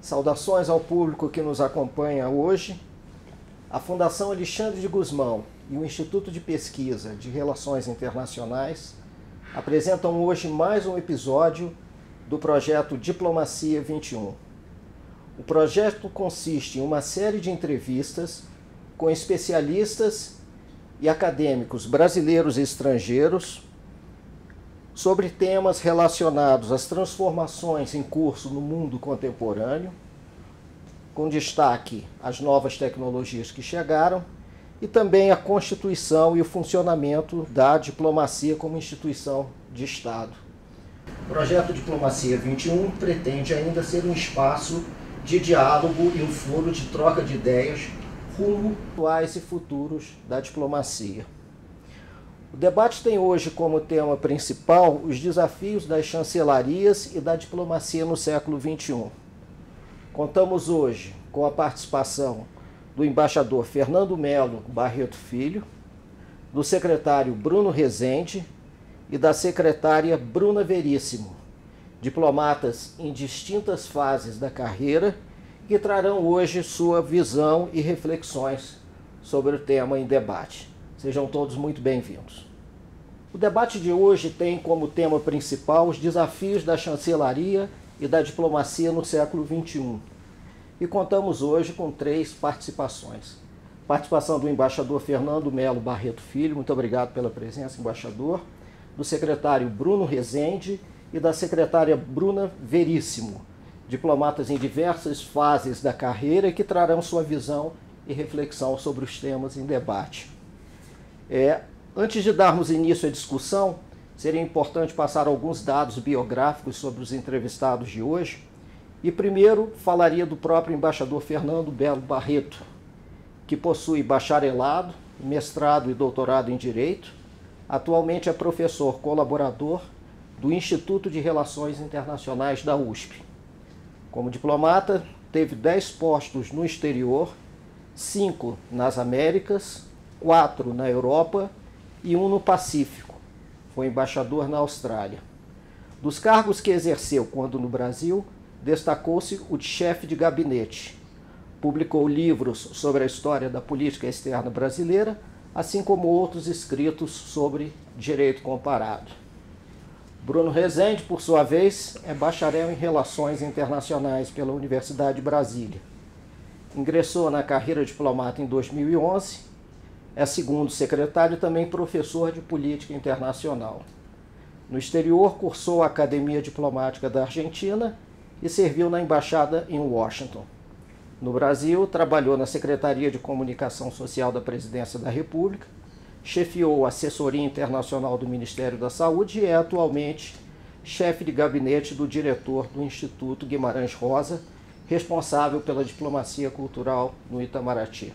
Saudações ao público que nos acompanha hoje. A Fundação Alexandre de Guzmão e o Instituto de Pesquisa de Relações Internacionais apresentam hoje mais um episódio do projeto Diplomacia 21. O projeto consiste em uma série de entrevistas com especialistas e acadêmicos brasileiros e estrangeiros sobre temas relacionados às transformações em curso no mundo contemporâneo, com destaque às novas tecnologias que chegaram e também a constituição e o funcionamento da diplomacia como instituição de Estado. O projeto Diplomacia 21 pretende ainda ser um espaço de diálogo e um foro de troca de ideias rumo atuais e futuros da diplomacia. O debate tem hoje como tema principal os desafios das chancelarias e da diplomacia no século XXI. Contamos hoje com a participação do embaixador Fernando Melo Barreto Filho, do secretário Bruno Rezende e da secretária Bruna Veríssimo, diplomatas em distintas fases da carreira que trarão hoje sua visão e reflexões sobre o tema em debate. Sejam todos muito bem-vindos. O debate de hoje tem como tema principal os desafios da chancelaria e da diplomacia no século XXI. E contamos hoje com três participações. Participação do embaixador Fernando Melo Barreto Filho, muito obrigado pela presença, embaixador. Do secretário Bruno Rezende e da secretária Bruna Veríssimo, diplomatas em diversas fases da carreira que trarão sua visão e reflexão sobre os temas em debate. É, antes de darmos início à discussão, seria importante passar alguns dados biográficos sobre os entrevistados de hoje. E primeiro falaria do próprio embaixador Fernando Belo Barreto, que possui bacharelado, mestrado e doutorado em Direito. Atualmente é professor colaborador do Instituto de Relações Internacionais da USP. Como diplomata, teve 10 postos no exterior, 5 nas Américas, 4 na Europa e um no Pacífico. Foi embaixador na Austrália. Dos cargos que exerceu quando no Brasil, destacou-se o de chefe de gabinete. Publicou livros sobre a história da política externa brasileira, assim como outros escritos sobre direito comparado. Bruno Rezende, por sua vez, é bacharel em Relações Internacionais pela Universidade de Brasília. Ingressou na carreira diplomata em 2011, é segundo secretário e também professor de Política Internacional. No exterior, cursou a Academia Diplomática da Argentina e serviu na Embaixada em Washington. No Brasil, trabalhou na Secretaria de Comunicação Social da Presidência da República chefiou a assessoria internacional do Ministério da Saúde e é atualmente chefe de gabinete do diretor do Instituto Guimarães Rosa, responsável pela diplomacia cultural no Itamaraty.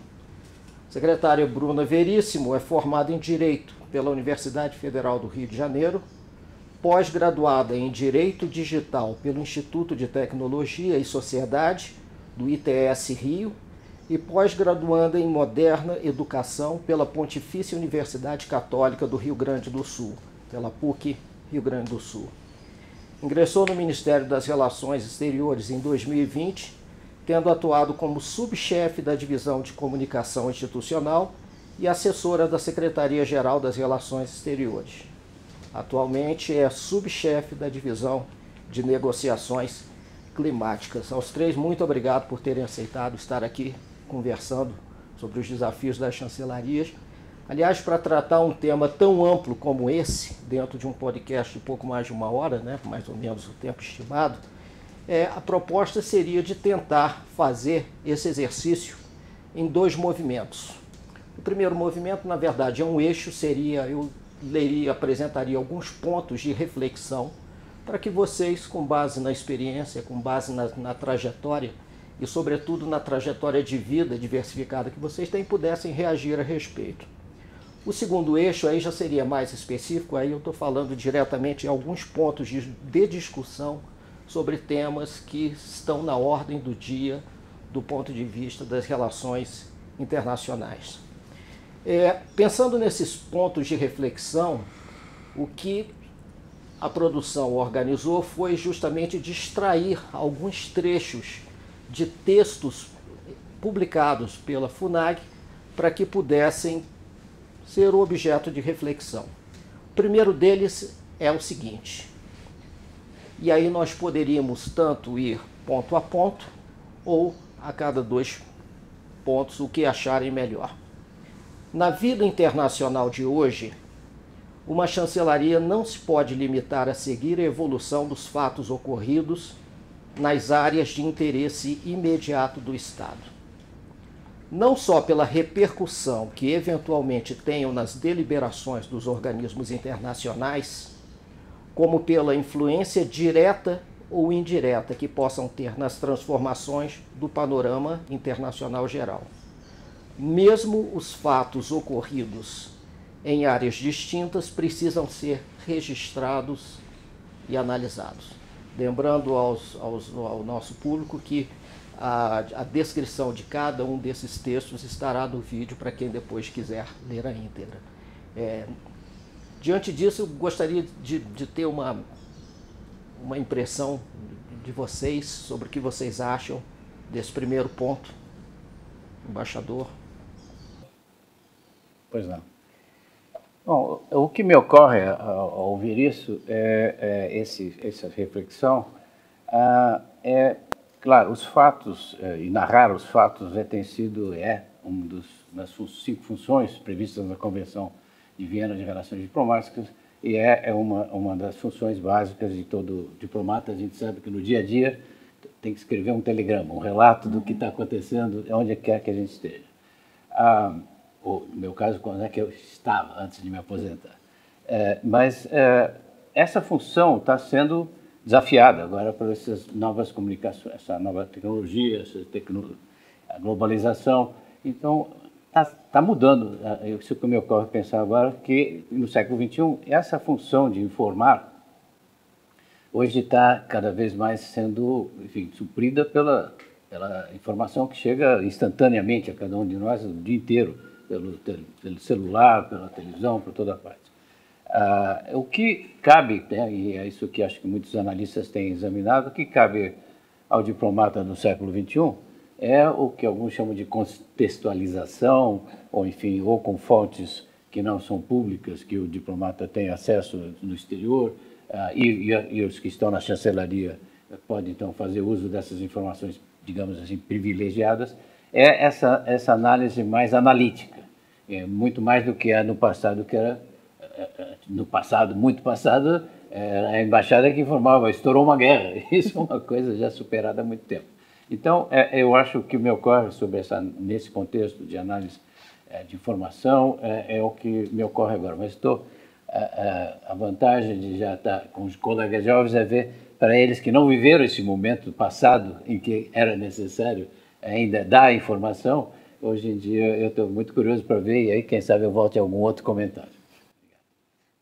Secretária Bruna Veríssimo é formada em Direito pela Universidade Federal do Rio de Janeiro, pós-graduada em Direito Digital pelo Instituto de Tecnologia e Sociedade do ITS Rio e pós-graduanda em Moderna Educação pela Pontifícia Universidade Católica do Rio Grande do Sul, pela PUC Rio Grande do Sul. Ingressou no Ministério das Relações Exteriores em 2020, tendo atuado como subchefe da Divisão de Comunicação Institucional e assessora da Secretaria-Geral das Relações Exteriores. Atualmente é subchefe da Divisão de Negociações Climáticas. Aos três, muito obrigado por terem aceitado estar aqui conversando sobre os desafios das chancelarias. Aliás, para tratar um tema tão amplo como esse, dentro de um podcast de pouco mais de uma hora, né, mais ou menos o tempo estimado, é, a proposta seria de tentar fazer esse exercício em dois movimentos. O primeiro movimento, na verdade, é um eixo, seria, eu leria, apresentaria alguns pontos de reflexão para que vocês, com base na experiência, com base na, na trajetória, e, sobretudo, na trajetória de vida diversificada que vocês têm, pudessem reagir a respeito. O segundo eixo aí já seria mais específico, aí eu estou falando diretamente em alguns pontos de, de discussão sobre temas que estão na ordem do dia do ponto de vista das relações internacionais. É, pensando nesses pontos de reflexão, o que a produção organizou foi justamente distrair alguns trechos de textos publicados pela FUNAG para que pudessem ser objeto de reflexão. O primeiro deles é o seguinte, e aí nós poderíamos tanto ir ponto a ponto ou a cada dois pontos, o que acharem melhor. Na vida internacional de hoje, uma chancelaria não se pode limitar a seguir a evolução dos fatos ocorridos nas áreas de interesse imediato do Estado. Não só pela repercussão que eventualmente tenham nas deliberações dos organismos internacionais, como pela influência direta ou indireta que possam ter nas transformações do panorama internacional geral. Mesmo os fatos ocorridos em áreas distintas precisam ser registrados e analisados. Lembrando aos, aos, ao nosso público que a, a, descrição de cada um desses textos estará no vídeo para quem depois quiser ler a íntegra. É, diante disso, eu gostaria de, de ter uma, uma impressão de vocês sobre o que vocês acham desse primeiro ponto, embaixador. Pois não. Bom, o que me ocorre ao, ouvir isso é, é esse, essa reflexão ah, é, claro, os fatos é, e narrar os fatos é, tem sido é uma das cinco funções previstas na Convenção de Viena de Relações Diplomáticas e é, é uma, uma das funções básicas de todo diplomata. A gente sabe que no dia a dia tem que escrever um telegrama, um relato do que está acontecendo onde quer que a gente esteja. Ah, no meu caso, quando é que eu estava antes de me aposentar. É, mas é, essa função está sendo desafiada agora por essas novas comunicações, essa nova tecnologia, essa tecno a globalização. Então, está tá mudando. É, isso que me ocorre pensar agora, que no século XXI, essa função de informar, hoje está cada vez mais sendo, enfim, suprida pela, pela informação que chega instantaneamente a cada um de nós o dia inteiro pelo, pelo celular, pela televisão, por toda parte. Ah, o que cabe, né, e é isso que acho que muitos analistas têm examinado, o que cabe ao diplomata no século XXI é o que alguns chamam de contextualização, ou enfim, ou com fontes que não são públicas, que o diplomata tem acesso no exterior, ah, e, e, e os que estão na chancelaria podem então fazer uso dessas informações, digamos assim, privilegiadas, é essa, essa análise mais analítica, é muito mais do que é no passado, que era é, no passado, muito passado, a embaixada que informava, estourou uma guerra. Isso é uma coisa já superada há muito tempo. Então, é, eu acho que o me ocorre sobre essa, nesse contexto de análise é, de informação é, é, o que me ocorre agora. Mas estou a vantagem de já estar com os colegas jovens é ver para eles que não viveram esse momento passado em que era necessário ainda dá informação, hoje em dia eu estou muito curioso para ver e aí quem sabe eu volte a algum outro comentário.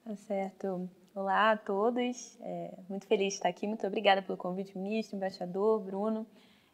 Tá certo. Olá a todos, é, muito feliz de estar aqui, muito obrigada pelo convite, ministro, embaixador, Bruno.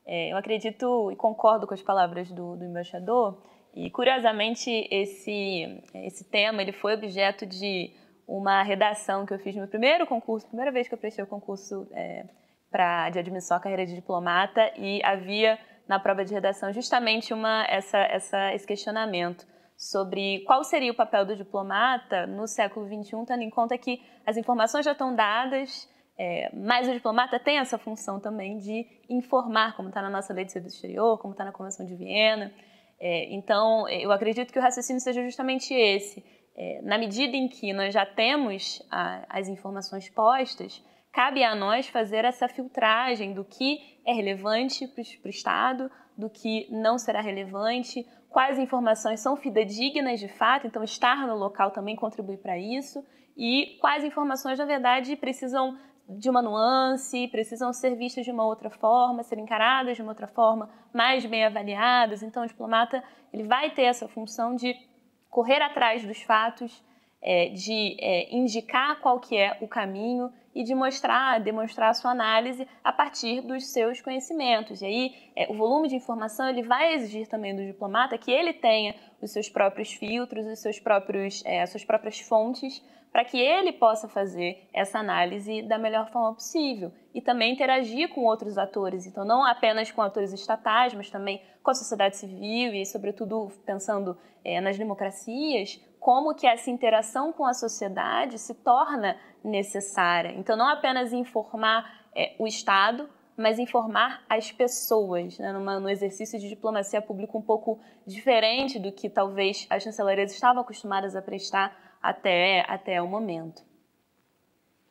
É, eu acredito e concordo com as palavras do, do embaixador. E curiosamente esse, esse tema ele foi objeto de uma redação que eu fiz no meu primeiro concurso, primeira vez que eu prestei o concurso é, pra, de admissão à carreira de diplomata e havia na prova de redação justamente uma, essa, essa, esse questionamento sobre qual seria o papel do diplomata no século XXI, tendo em conta que as informações já estão dadas, é, mas o diplomata tem essa função também de informar, como está na nossa lei de serviço exterior, como está na Convenção de Viena. É, então, eu acredito que o raciocínio seja justamente esse. É, na medida em que nós já temos a, as informações postas, cabe a nós fazer essa filtragem do que é relevante para o Estado, do que não será relevante, quais informações são fidedignas de fato, então estar no local também contribui para isso, e quais informações, na verdade, precisam de uma nuance, precisam ser vistas de uma outra forma, ser encaradas de uma outra forma, mais bem avaliadas. Então, o diplomata ele vai ter essa função de correr atrás dos fatos, é, de é, indicar qual que é o caminho e de mostrar, demonstrar a sua análise a partir dos seus conhecimentos. E aí, é, o volume de informação ele vai exigir também do diplomata que ele tenha os seus próprios filtros, os seus próprios, é, as suas próprias fontes para que ele possa fazer essa análise da melhor forma possível e também interagir com outros atores. Então, não apenas com atores estatais, mas também com a sociedade civil e, sobretudo, pensando é, nas democracias, como que essa interação com a sociedade se torna necessária. Então, não apenas informar é, o Estado, mas informar as pessoas, né, numa, num exercício de diplomacia pública um pouco diferente do que talvez as chancelarias estavam acostumadas a prestar até, até o momento.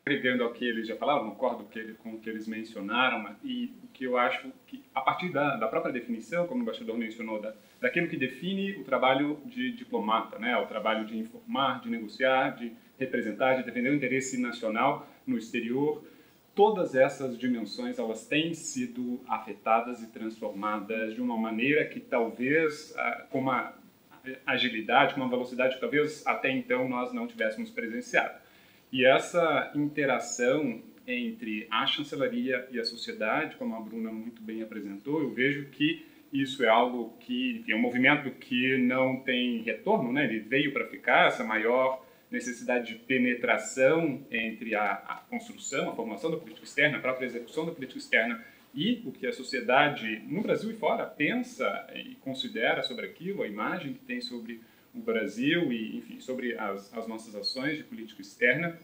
Agregando ao que eles já falaram, concordo com o que eles mencionaram, e o que eu acho que, a partir da, da própria definição, como o embaixador mencionou, da, daquilo que define o trabalho de diplomata, né, o trabalho de informar, de negociar, de representar, de defender o interesse nacional no exterior, todas essas dimensões elas têm sido afetadas e transformadas de uma maneira que talvez ah, com uma agilidade, uma velocidade que talvez até então nós não tivéssemos presenciado. E essa interação entre a chancelaria e a sociedade, como a Bruna muito bem apresentou, eu vejo que isso é algo que enfim, é um movimento que não tem retorno, né? Ele veio para ficar, essa maior necessidade de penetração entre a, a, construção, a formação da política externa, a própria execução da política externa e o que a sociedade no Brasil e fora pensa e considera sobre aquilo, a imagem que tem sobre o Brasil e, enfim, sobre as, as nossas ações de política externa.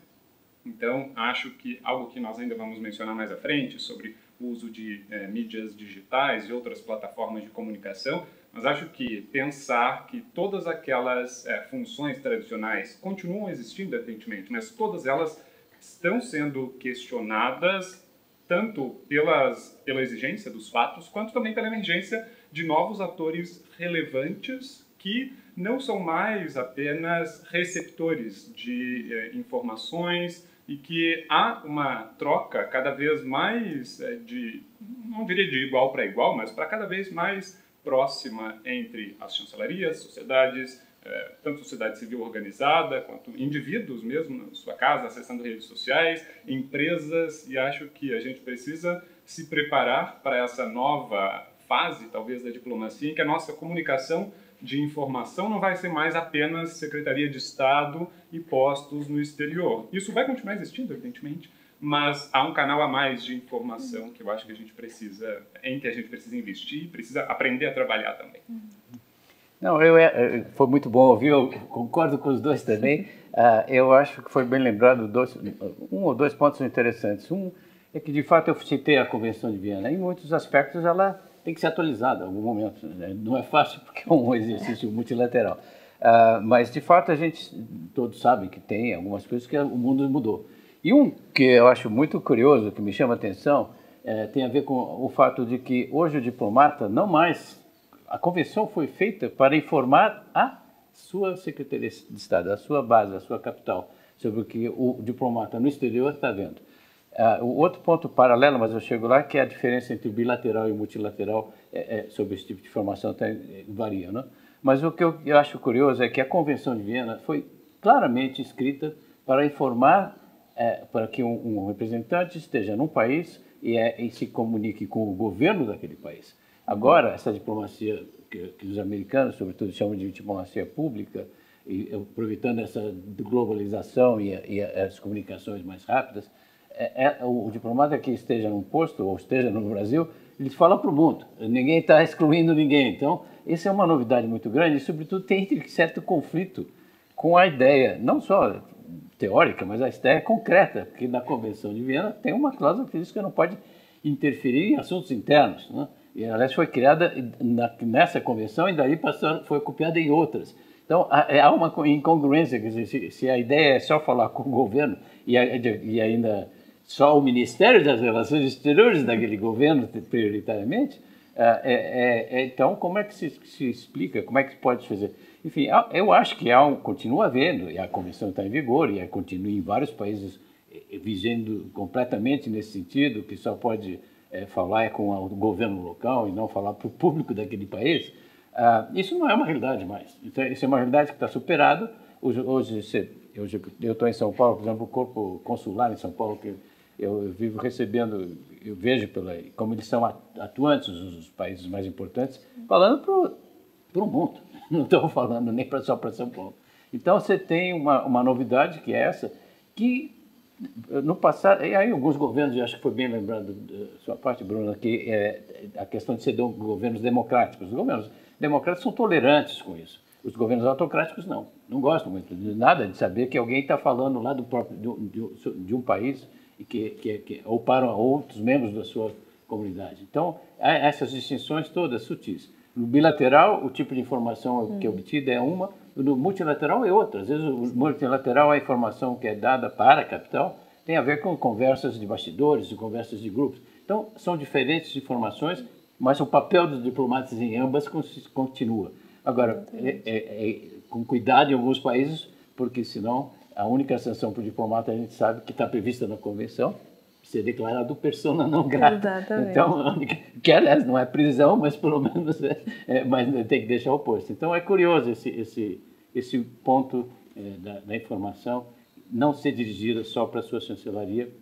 Então, acho que algo que nós ainda vamos mencionar mais à frente sobre o uso de é, mídias digitais e outras plataformas de comunicação mas acho que pensar que todas aquelas é, funções tradicionais continuam existindo, evidentemente, mas todas elas estão sendo questionadas tanto pelas, pela exigência dos fatos, quanto também pela emergência de novos atores relevantes que não são mais apenas receptores de eh, informações e que há uma troca cada vez mais eh, de, não diria de igual para igual, mas para cada vez mais próxima entre as chancelarias, sociedades, é, tanto sociedade civil organizada quanto indivíduos mesmo na sua casa, acessando redes sociais, empresas, e acho que a gente precisa se preparar para essa nova fase, talvez, da diplomacia, em que a nossa comunicação de informação não vai ser mais apenas Secretaria de Estado e postos no exterior. Isso vai continuar existindo, evidentemente, mas há um canal a mais de informação que eu acho que a gente precisa, em que a gente precisa investir, precisa aprender a trabalhar também. Não, eu, é, foi muito bom ouvir, eu concordo com os dois também. Uh, eu acho que foi bem lembrado dois, um ou dois pontos interessantes. Um é que, de fato, eu citei a Convenção de Viena. Em muitos aspectos, ela tem que ser atualizada em algum momento. Né? Não é fácil porque é um exercício multilateral. Uh, mas, de fato, a gente todos sabem que tem algumas coisas que o mundo mudou. E um que eu acho muito curioso, que me chama a atenção, é, tem a ver com o fato de que hoje o diplomata não mais. A convenção foi feita para informar a sua Secretaria de Estado, a sua base, a sua capital, sobre o que o diplomata no exterior está vendo. Uh, outro ponto paralelo, mas eu chego lá, que é a diferença entre bilateral e multilateral é, é, sobre esse tipo de informação tá, é, varia. Né? Mas o que eu, eu acho curioso é que a Convenção de Viena foi claramente escrita para informar é, para que um, um, representante esteja num país e, é, e, se comunique com o governo daquele país. Agora, essa diplomacia que, que os americanos, sobretudo, chamam de diplomacia pública, e aproveitando essa globalização e, e as comunicações mais rápidas, é, é, o, o, diplomata que esteja num posto ou esteja no Brasil, ele fala para o mundo. Ninguém está excluindo ninguém. Então, isso é uma novidade muito grande e, sobretudo, tem certo conflito com a ideia, não só teórica, mas a ideia concreta, porque na Convenção de Viena tem uma cláusula que diz que não pode interferir em assuntos internos. Né? E, aliás, foi criada na, nessa convenção e daí foi copiada em outras. Então, há, há uma incongruência, quer dizer, se, se, a ideia é só falar com o governo e, e ainda só o Ministério das Relações Exteriores daquele governo, prioritariamente, é, é, é, então como é que se, se explica, como é que pode fazer? Enfim, eu acho que há um, continua havendo, e a convenção está em vigor, e continua em vários países eh, eh, vigendo completamente nesse sentido, que só pode é, falar é com o governo local e não falar para o público daquele país. Ah, isso não é uma realidade mais. Então, isso é uma realidade que está superada. Hoje, hoje, eu estou em São Paulo, por exemplo, o corpo consular em São Paulo, que eu, eu vivo recebendo, eu vejo pela, como eles são atuantes, os países mais importantes, falando para o mundo não estou falando nem só para São Paulo. Então você tem uma, uma novidade que é essa, que no passado, e aí alguns governos, acho que foi bem lembrado da sua parte, Bruno, que é a questão de ser governos democráticos. Os governos democráticos são tolerantes com isso. Os governos autocráticos não, não gostam muito de nada de saber que alguém está falando lá do próprio de, de, de um país e que, que, que ou para outros membros da sua comunidade. Então, há essas distinções todas sutis. No bilateral, o tipo de informação que é obtida é uma, no multilateral é outra. Às vezes, o multilateral, a informação que é dada para a capital tem a ver com conversas de bastidores, e conversas de grupos. Então, são diferentes informações, mas o papel dos diplomatas em ambas continua. Agora, é, é, é, com cuidado em alguns países, porque senão a única sanção para o diplomata a gente sabe que está prevista na convenção ser declarado persona não grata. Exatamente. Então, que aliás não é prisão, mas pelo menos é, é, mas tem que deixar o posto. Então é curioso esse esse esse ponto é, da, da, informação não ser dirigida só para a sua chancelaria,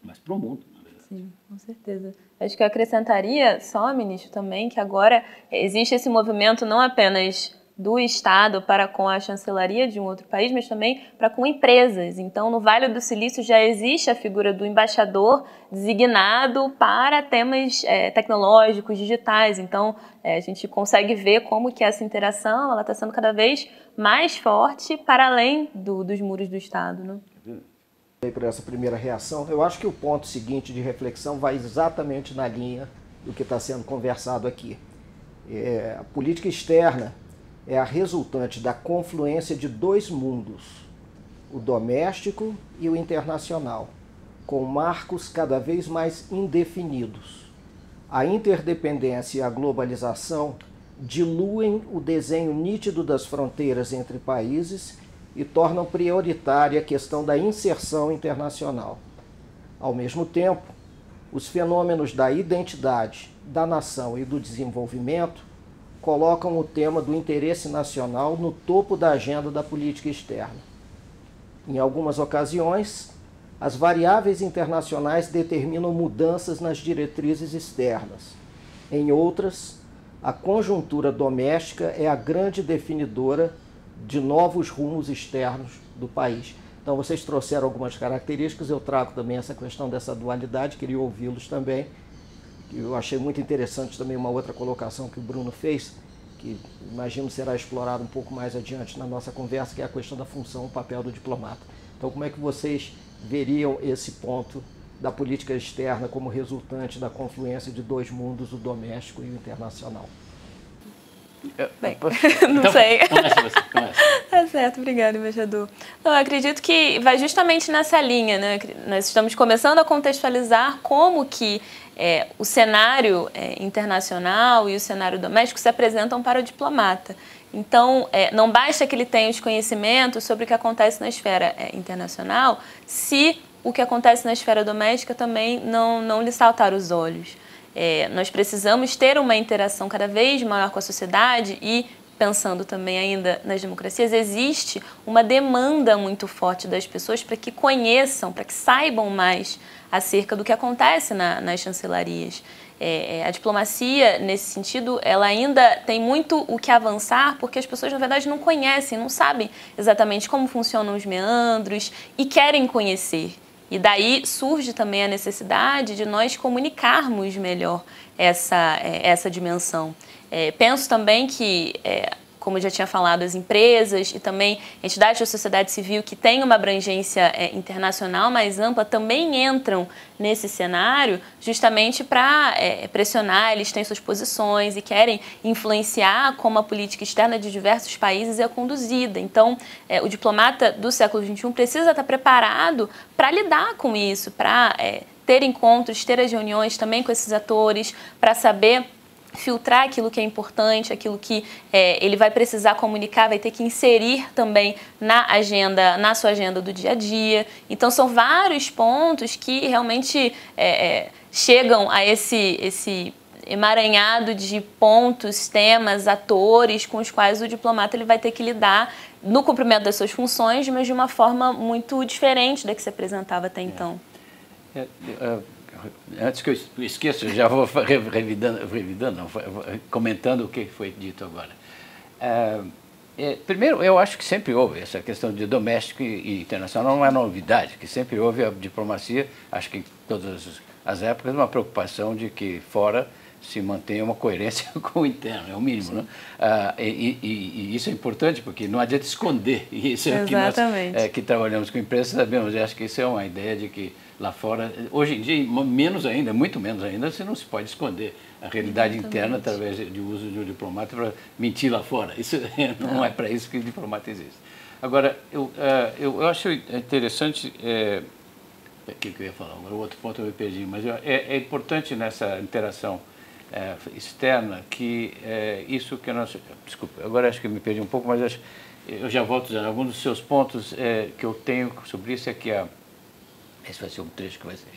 mas para o mundo. Sim, com certeza. Acho que eu acrescentaria só, ministro, também que agora existe esse movimento não apenas do Estado para com a chancelaria de um outro país, mas também para com empresas. Então, no Vale do Silício já existe a figura do embaixador designado para temas é, tecnológicos, digitais. Então, é, a gente consegue ver como que essa interação está sendo cada vez mais forte para além do, dos muros do Estado. Né? Por essa primeira reação, eu acho que o ponto seguinte de reflexão vai exatamente na linha do que está sendo conversado aqui. É, a política externa é a resultante da confluência de dois mundos, o doméstico e o internacional, com marcos cada vez mais indefinidos. A interdependência e a globalização diluem o desenho nítido das fronteiras entre países e tornam prioritária a questão da inserção internacional. Ao mesmo tempo, os fenômenos da identidade, da nação e do desenvolvimento colocam o tema do interesse nacional no topo da agenda da política externa. Em algumas ocasiões, as variáveis internacionais determinam mudanças nas diretrizes externas. Em outras, a conjuntura doméstica é a grande definidora de novos rumos externos do país. Então, vocês trouxeram algumas características, eu trago também essa questão dessa dualidade, queria ouvi-los também eu achei muito interessante também uma outra colocação que o Bruno fez, que imagino será explorado um pouco mais adiante na nossa conversa, que é a questão da função, o papel do diplomata. Então, como é que vocês veriam esse ponto da política externa como resultante da confluência de dois mundos, o doméstico e o internacional? Bem, não então, sei. Começa você, começa. Tá certo, obrigada, embaixador. Não, eu acredito que vai justamente nessa linha, né? Nós estamos começando a contextualizar como que é, o cenário é, internacional e o cenário doméstico se apresentam para o diplomata. Então, é, não basta que ele tenha os conhecimentos sobre o que acontece na esfera é, internacional, se o que acontece na esfera doméstica também não, não lhe saltar os olhos. É, nós precisamos ter uma interação cada vez maior com a sociedade e pensando também ainda nas democracias, existe uma demanda muito forte das pessoas para que conheçam, para que saibam mais acerca do que acontece na, nas chancelarias. É, é, a diplomacia, nesse sentido, ela ainda tem muito o que avançar, porque as pessoas, na verdade, não conhecem, não sabem exatamente como funcionam os meandros e querem conhecer. E daí surge também a necessidade de nós comunicarmos melhor essa, é, essa dimensão. É, penso também que é, como eu já tinha falado, as empresas e também entidades da sociedade civil que têm uma abrangência é, internacional mais ampla também entram nesse cenário justamente para é, pressionar, eles têm suas posições e querem influenciar como a política externa de diversos países é conduzida. Então, é, o diplomata do século XXI precisa estar preparado para lidar com isso, para é, ter encontros, ter as reuniões também com esses atores, para saber filtrar aquilo que é importante, aquilo que é, ele vai precisar comunicar, vai ter que inserir também na agenda, na sua agenda do dia a dia. Então são vários pontos que realmente é, é, chegam a esse, esse emaranhado de pontos, temas, atores com os quais o diplomata ele vai ter que lidar no cumprimento das suas funções, mas de uma forma muito diferente da que se apresentava até então. É, é, antes que eu esqueça, já vou revidando, revidando não, comentando o que foi dito agora. É, é, primeiro, eu acho que sempre houve essa questão de doméstico e, e internacional, não é novidade, que sempre houve a diplomacia, acho que em todas as épocas, uma preocupação de que fora se mantenha uma coerência com o interno, é o mínimo. Né? Ah, e, e, e, isso é importante porque não adianta esconder. Isso é o que nós é, que trabalhamos com imprensa sabemos. Eu acho que isso é uma ideia de que lá fora, hoje em dia, menos ainda, muito menos ainda, você não se pode esconder a realidade Exatamente. interna através de uso de um diplomata para mentir lá fora. Isso não é para isso que o diplomata existe. Agora, eu, uh, eu, eu, acho interessante. É, o que, eu ia falar? Agora, o outro ponto eu me perdi, mas é, é importante nessa interação é, externa que é, isso que nós. Desculpa, agora acho que me perdi um pouco, mas acho, eu já volto dizendo. Alguns dos seus pontos é, que eu tenho sobre isso é que a. Esse vai ser um trecho que vai ser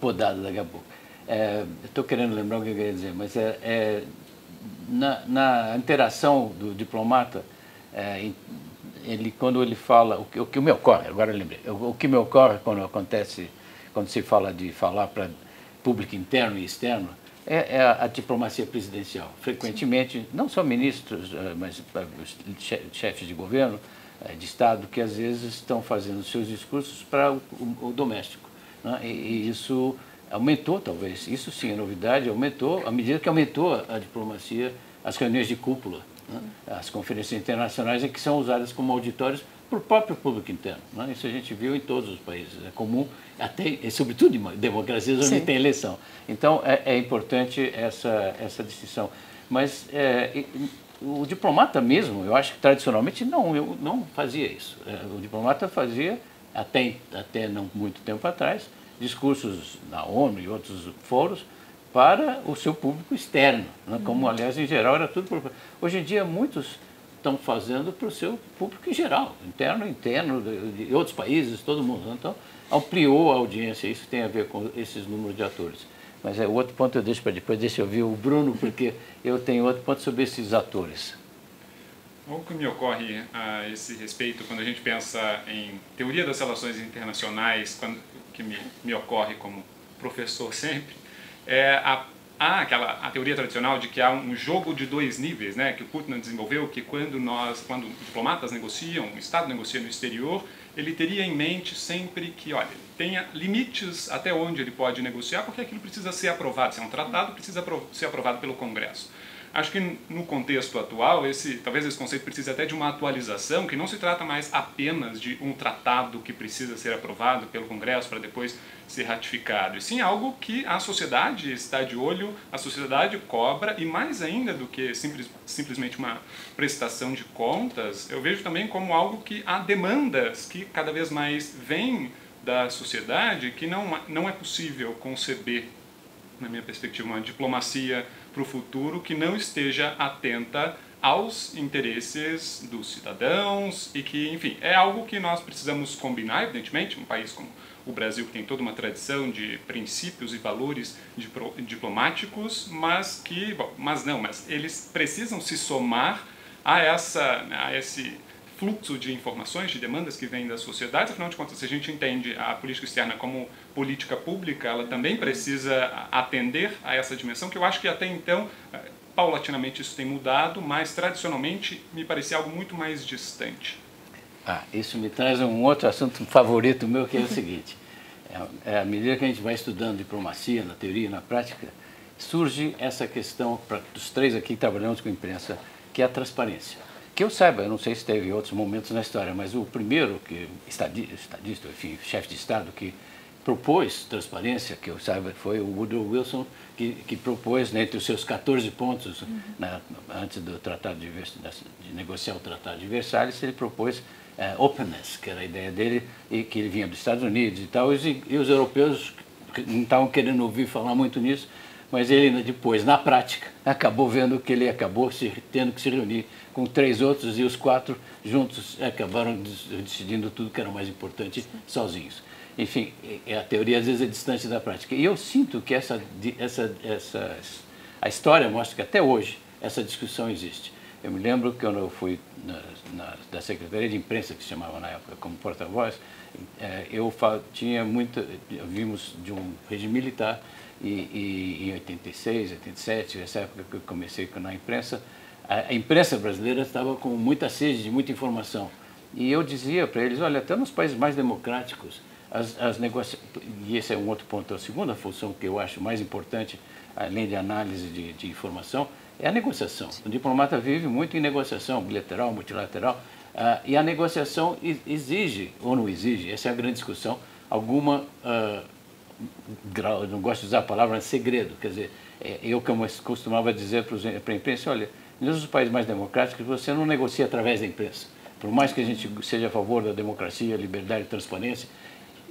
podado daqui a pouco. É, Estou querendo lembrar o que eu queria dizer, mas é, é na, na, interação do diplomata, é, ele, quando ele fala, o que, o que me ocorre, agora eu lembrei, o, o que me ocorre quando acontece, quando se fala de falar para público interno e externo é, é a, a, diplomacia presidencial. Frequentemente, não só ministros, eh, mas eh, chefes de governo, de Estado, que às vezes estão fazendo seus discursos para o, o, o doméstico. Né? E, e, isso aumentou, talvez, isso sim é novidade, aumentou, à medida que aumentou a, a diplomacia, as reuniões de cúpula, né? as conferências internacionais, é que são usadas como auditórios para o próprio público interno. Né? Isso a gente viu em todos os países. É comum, até, e sobretudo em democracias onde Sim. tem eleição. Então, é, é, importante essa, essa distinção. Mas é, o diplomata mesmo, eu acho que tradicionalmente não, eu não fazia isso. É, o diplomata fazia, até, até não muito tempo atrás, discursos na ONU e outros foros para o seu público externo, né? como, aliás, em geral era tudo. Hoje em dia, muitos estão fazendo para o seu público em geral, interno, interno, de, de outros países, todo mundo. Né? Então, ampliou a audiência, isso tem a ver com esses números de atores. Mas é outro ponto eu deixo para depois, deixa eu ouvir o Bruno, porque eu tenho outro ponto sobre esses atores. O que me ocorre a esse respeito, quando a gente pensa em teoria das relações internacionais, quando, que me, me ocorre como professor sempre, é a aquela a teoria tradicional de que há um jogo de dois níveis, né, que o Putnam desenvolveu, que quando nós, quando diplomatas negociam, o Estado negocia no exterior, ele teria em mente sempre que, olha, tenha limites até onde ele pode negociar, porque aquilo precisa ser aprovado, se é um tratado, precisa ser aprovado pelo Congresso. Acho que no contexto atual, esse, talvez esse conceito precise até de uma atualização, que não se trata mais apenas de um tratado que precisa ser aprovado pelo Congresso para depois ser ratificado, e sim algo que a sociedade está de olho, a sociedade cobra, e mais ainda do que simples, simplesmente uma prestação de contas, eu vejo também como algo que há demandas que cada vez mais vêm da sociedade que não, não é possível conceber, na minha perspectiva, uma diplomacia para o futuro que não esteja atenta aos interesses dos cidadãos e que, enfim, é algo que nós precisamos combinar, evidentemente, um país como o Brasil que tem toda uma tradição de princípios e valores diplomáticos, mas que, bom, mas não, mas eles precisam se somar a essa, a esse fluxo de informações, de demandas que vêm da sociedade. Afinal de contas, se a gente entende a política externa como política pública, ela também precisa atender a essa dimensão, que eu acho que até então, eh, paulatinamente isso tem mudado, mas tradicionalmente me parecia algo muito mais distante. Ah, isso me traz um outro assunto favorito meu, que é o seguinte. É, é, à medida que a gente vai estudando diplomacia, na teoria e na prática, surge essa questão, para os três aqui que trabalhamos com imprensa, que é a transparência. Que eu saiba, eu não sei se teve outros momentos na história, mas o primeiro que estadista, enfim, chefe de Estado que propôs transparência, que eu saiba, foi o Woodrow Wilson, que, que propôs, né, entre os seus 14 pontos, uhum. né, antes do tratado de, de, negociar o Tratado de Versalhes, ele propôs é, openness, que era a ideia dele, e que ele vinha dos Estados Unidos e tal, e os, e os europeus não estavam querendo ouvir falar muito nisso, mas ele depois, na prática, acabou vendo que ele acabou se, tendo que se reunir com três outros e os quatro juntos acabaram decidindo tudo que era mais importante sozinhos. Enfim, a teoria às vezes é distante da prática. E eu sinto que essa, essa, essa, a história mostra que até hoje essa discussão existe. Eu me lembro que quando eu fui na, na, da Secretaria de Imprensa, que se chamava na época como porta-voz, é, eu tinha muita, vimos de um regime militar e, e, em 86, 87, essa época que eu comecei na imprensa, a imprensa brasileira estava com muita sede de muita informação. E eu dizia para eles, olha, até nos países mais democráticos, as, as e esse é um outro ponto, a segunda função que eu acho mais importante, além de análise de, de informação, é a negociação. O diplomata vive muito em negociação, bilateral, multilateral, uh, e a negociação exige, ou não exige, essa é a grande discussão, alguma uh, grau, não gosto de usar a palavra, segredo, quer dizer, é, eu como costumava dizer para a imprensa, olha, nos países mais democráticos você não negocia através da imprensa, por mais que a gente seja a favor da democracia, liberdade e transparência,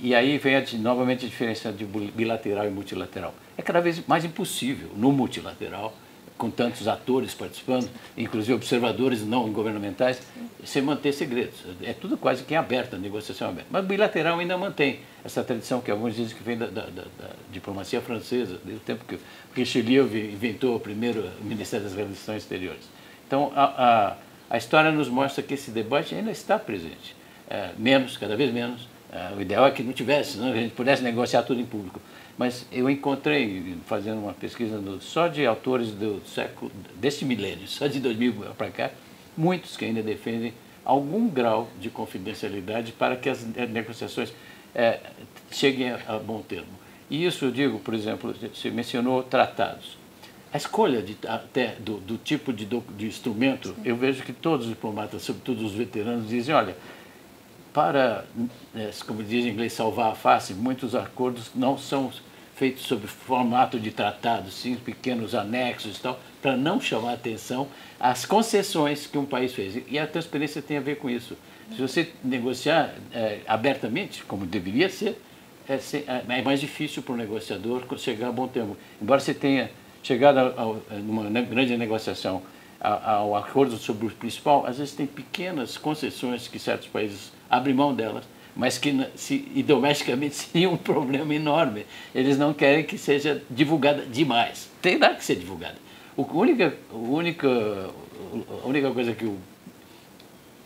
e aí vem a, novamente a diferença de bilateral e multilateral. É cada vez mais impossível no multilateral, com tantos atores participando, inclusive observadores não governamentais, se manter segredos. É tudo quase que aberto, a negociação é aberta. Mas bilateral ainda mantém essa tradição que alguns dizem que vem da, da, da, da diplomacia francesa, desde o tempo que Richelieu inventou o primeiro Ministério das Relações Exteriores. Então, a, a, a história nos mostra que esse debate ainda está presente. É, menos, cada vez menos, o ideal é que não tivesse, não, a gente pudesse negociar tudo em público. Mas eu encontrei, fazendo uma pesquisa só de autores do século, deste milênio, só de 2000 para cá, muitos que ainda defendem algum grau de confidencialidade para que as negociações é, cheguem a, a, bom termo. E isso eu digo, por exemplo, você mencionou tratados. A escolha de, até do, do tipo de, do, de instrumento, eu vejo que todos os diplomatas, sobretudo os veteranos, dizem, olha, para, é, como diz em inglês, salvar a face, muitos acordos não são feitos sob formato de tratado, sim, pequenos anexos e tal, para não chamar atenção às concessões que um país fez. E a transparência tem a ver com isso. Se você negociar é, abertamente, como deveria ser, é, é mais difícil para o negociador chegar a bom termo. Embora você tenha chegado a, a, numa grande negociação ao acordo sobre o principal, às vezes tem pequenas concessões que certos países abrem mão delas, mas que se, e domesticamente seria um problema enorme. Eles não querem que seja divulgada demais. Tem lá que ser divulgada. O, única, a, única, a única coisa que o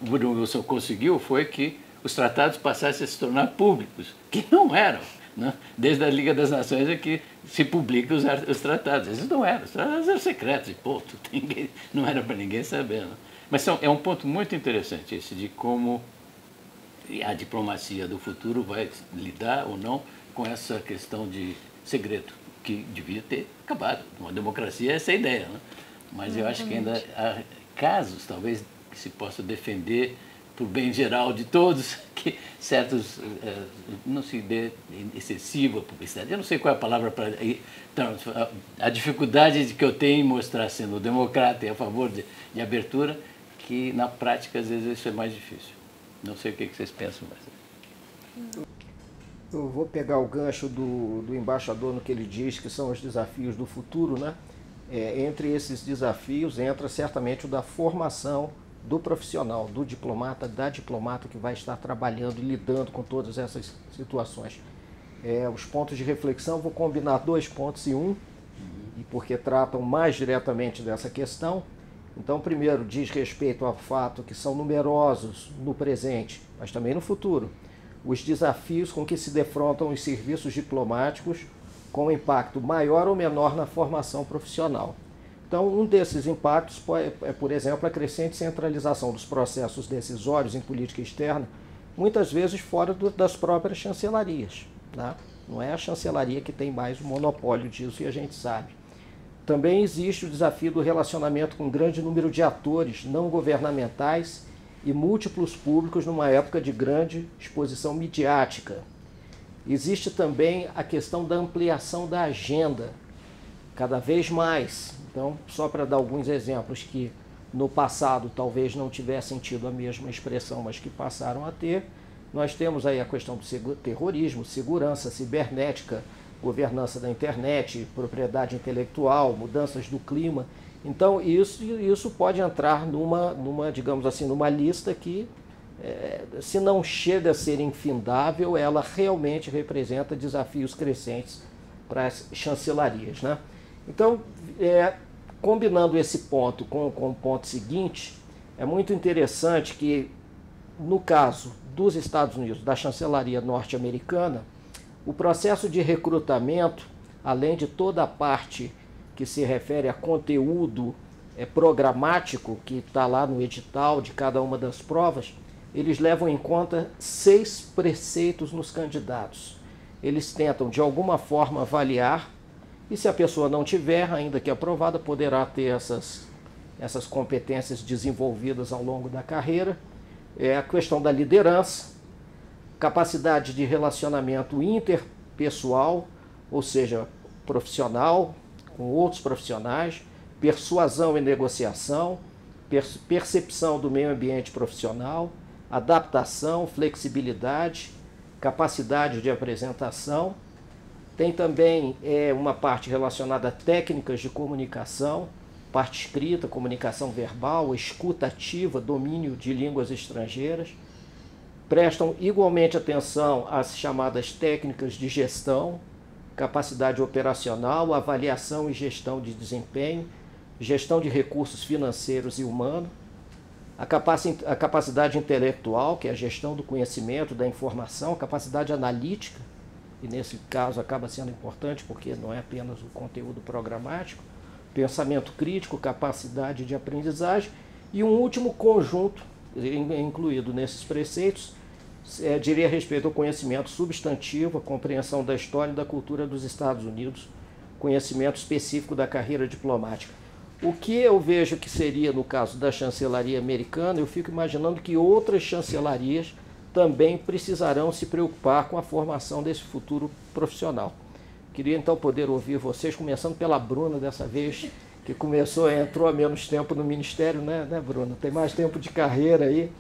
Woodrow Wilson conseguiu foi que os tratados passassem a se tornar públicos, que não eram. Né? Desde a Liga das Nações é que se publicam os, os tratados. Esses não eram, os tratados eram secretos, e ponto. Ninguém, não era para ninguém saber. Né? Mas são, é um ponto muito interessante esse de como a diplomacia do futuro vai lidar ou não com essa questão de segredo, que devia ter acabado. Uma democracia é essa a ideia. Né? Mas eu acho que ainda há casos, talvez, que se possa defender por bem geral de todos, que certos é, não se dê excessiva publicidade. Eu não sei qual é a palavra para. Então, a, dificuldade que eu tenho em mostrar sendo democrata e a favor de, de, abertura, que na prática às vezes isso é mais difícil. Não sei o que, vocês pensam, mas. Eu vou pegar o gancho do, do embaixador no que ele diz que são os desafios do futuro, né? É, entre esses desafios entra certamente o da formação do profissional, do diplomata, da diplomata que vai estar trabalhando e lidando com todas essas situações. É, os pontos de reflexão, vou combinar dois pontos em um, e porque tratam mais diretamente dessa questão. Então, primeiro, diz respeito ao fato que são numerosos no presente, mas também no futuro, os desafios com que se defrontam os serviços diplomáticos com impacto maior ou menor na formação profissional. Então, um desses impactos é, por exemplo, a crescente centralização dos processos decisórios em política externa, muitas vezes fora do, das próprias chancelarias. Né? Não é a chancelaria que tem mais o monopólio disso e a gente sabe. Também existe o desafio do relacionamento com um grande número de atores não governamentais e múltiplos públicos numa época de grande exposição midiática. Existe também a questão da ampliação da agenda, cada vez mais. Então, só para dar alguns exemplos que no passado talvez não tivessem tido a mesma expressão, mas que passaram a ter, nós temos aí a questão do terrorismo, segurança cibernética, governança da internet, propriedade intelectual, mudanças do clima. Então, isso, isso pode entrar numa, numa, digamos assim, numa lista que, é, se não chega a ser infindável, ela realmente representa desafios crescentes para as chancelarias. Né? Então, é, combinando esse ponto com, com o ponto seguinte, é muito interessante que, no caso dos Estados Unidos, da chancelaria norte-americana, o processo de recrutamento, além de toda a parte que se refere a conteúdo é, programático que está lá no edital de cada uma das provas, eles levam em conta seis preceitos nos candidatos. Eles tentam, de alguma forma, avaliar e se a pessoa não tiver, ainda que aprovada, poderá ter essas, essas competências desenvolvidas ao longo da carreira. É a questão da liderança, capacidade de relacionamento interpessoal, ou seja, profissional com outros profissionais, persuasão e negociação, percepção do meio ambiente profissional, adaptação, flexibilidade, capacidade de apresentação. Tem também é, uma parte relacionada a técnicas de comunicação, parte escrita, comunicação verbal, escuta ativa, domínio de línguas estrangeiras. Prestam igualmente atenção às chamadas técnicas de gestão, capacidade operacional, avaliação e gestão de desempenho, gestão de recursos financeiros e humanos, a, capaci a capacidade intelectual, que é a gestão do conhecimento, da informação, a capacidade analítica, e nesse caso acaba sendo importante porque não é apenas o conteúdo programático, pensamento crítico, capacidade de aprendizagem e um último conjunto incluído nesses preceitos é, diria respeito ao conhecimento substantivo, a compreensão da história e da cultura dos Estados Unidos, conhecimento específico da carreira diplomática. O que eu vejo que seria no caso da chancelaria americana, eu fico imaginando que outras chancelarias também precisarão se preocupar com a formação desse futuro profissional. Queria então poder ouvir vocês, começando pela Bruna dessa vez, que começou, entrou há menos tempo no Ministério, né, né Bruna? Tem mais tempo de carreira aí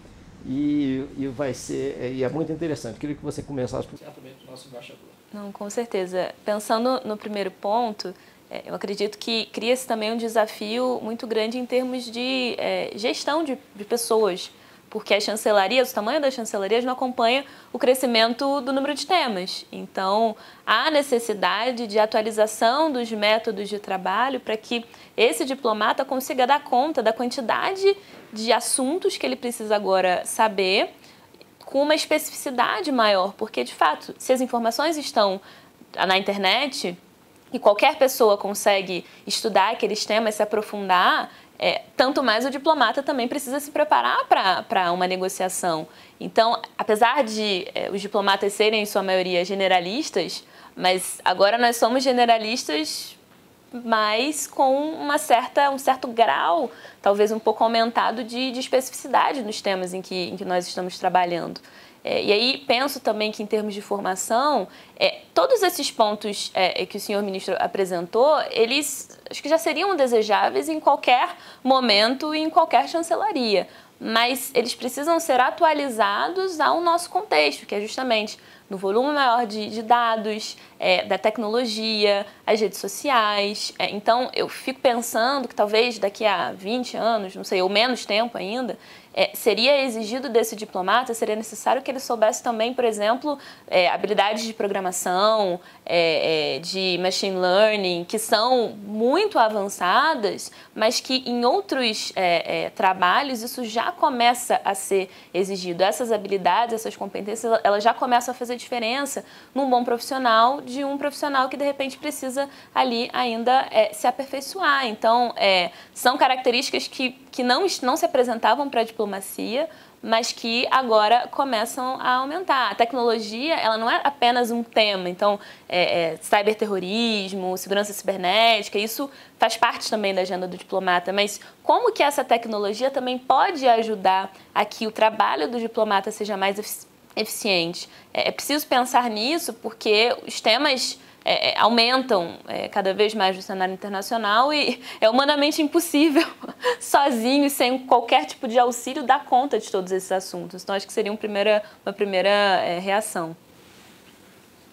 e, e vai ser e é muito interessante. Queria que você começasse por certamente nosso embaixador. Não, com certeza. Pensando no primeiro ponto, é, eu acredito que cria-se também um desafio muito grande em termos de é, gestão de, de pessoas porque as chancelarias, o tamanho das chancelarias não acompanha o crescimento do número de temas. Então, há necessidade de atualização dos métodos de trabalho para que esse diplomata consiga dar conta da quantidade de assuntos que ele precisa agora saber com uma especificidade maior, porque de fato, se as informações estão na internet e qualquer pessoa consegue estudar aqueles temas, se aprofundar, é, tanto mais o diplomata também precisa se preparar para uma negociação. Então, apesar de é, os diplomatas serem, em sua maioria, generalistas, mas agora nós somos generalistas, mas com uma certa, um certo grau, talvez um pouco aumentado, de, de especificidade nos temas em que, em que nós estamos trabalhando. É, e aí penso também que em termos de formação, é, todos esses pontos é, que o senhor ministro apresentou, eles acho que já seriam desejáveis em qualquer momento e em qualquer chancelaria. Mas eles precisam ser atualizados ao nosso contexto, que é justamente no volume maior de, de dados, é, da tecnologia, as redes sociais. É, então, eu fico pensando que talvez daqui a 20 anos, não sei, ou menos tempo ainda, é, seria exigido desse diplomata, seria necessário que ele soubesse também, por exemplo, é, habilidades de programação, é, é de machine learning, que são muito avançadas, mas que em outros é, é, trabalhos isso já começa a ser exigido. Essas habilidades, essas competências, elas já começam a fazer diferença num bom profissional de um profissional que de repente precisa ali ainda se aperfeiçoar. Então, são características que, que não, não se apresentavam para a diplomacia diplomacia, mas que agora começam a aumentar. A tecnologia, ela não é apenas um tema, então, é, é, cyberterrorismo, segurança cibernética, isso faz parte também da agenda do diplomata, mas como que essa tecnologia também pode ajudar a que o trabalho do diplomata seja mais eficiente? É, é preciso pensar nisso porque os temas é, é, aumentam é, cada vez mais no cenário internacional e é humanamente impossível, sozinho, sem qualquer tipo de auxílio, dar conta de todos esses assuntos. Então, acho que seria uma primeira, uma primeira é, reação.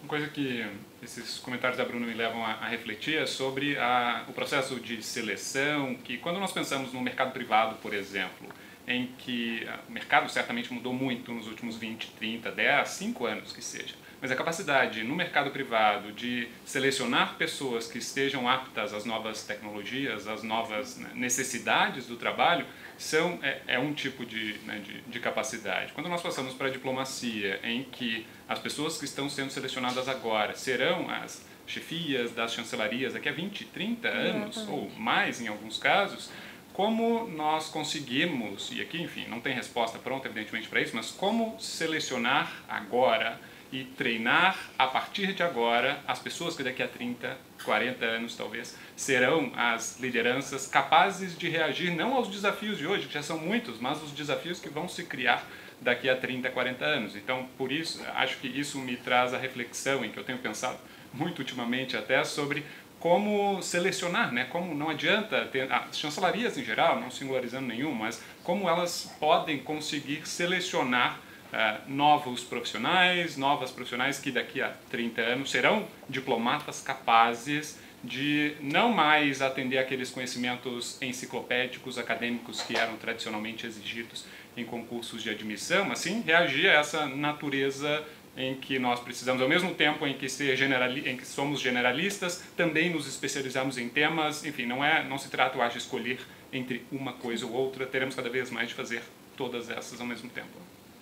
Uma coisa que esses comentários da Bruna me levam a, a refletir é sobre a, o processo de seleção, que quando nós pensamos no mercado privado, por exemplo, em que ah, o mercado certamente mudou muito nos últimos 20, 30, 10, 5 anos que seja mas a capacidade no mercado privado de selecionar pessoas que estejam aptas às novas tecnologias, às novas né, necessidades do trabalho, são, é, é um tipo de, né, de, de, capacidade. Quando nós passamos para a diplomacia, em que as pessoas que estão sendo selecionadas agora serão as chefias das chancelarias daqui a 20, 30 anos, ou mais em alguns casos, como nós conseguimos, e aqui, enfim, não tem resposta pronta, evidentemente, para isso, mas como selecionar agora e treinar a partir de agora as pessoas que daqui a 30, 40 anos talvez serão as lideranças capazes de reagir não aos desafios de hoje, que já são muitos, mas os desafios que vão se criar daqui a 30, 40 anos. Então, por isso, acho que isso me traz a reflexão em que eu tenho pensado muito ultimamente até sobre como selecionar, né? Como não adianta ter as chancelarias em geral, não singularizando nenhum, mas como elas podem conseguir selecionar uh, novos profissionais, novas profissionais que daqui a 30 anos serão diplomatas capazes de não mais atender aqueles conhecimentos enciclopédicos acadêmicos que eram tradicionalmente exigidos em concursos de admissão, mas sim reagir a essa natureza em que nós precisamos, ao mesmo tempo em que, generali em que somos generalistas, também nos especializamos em temas, enfim, não, é, não se trata, acho, de escolher entre uma coisa ou outra, teremos cada vez mais de fazer todas essas ao mesmo tempo.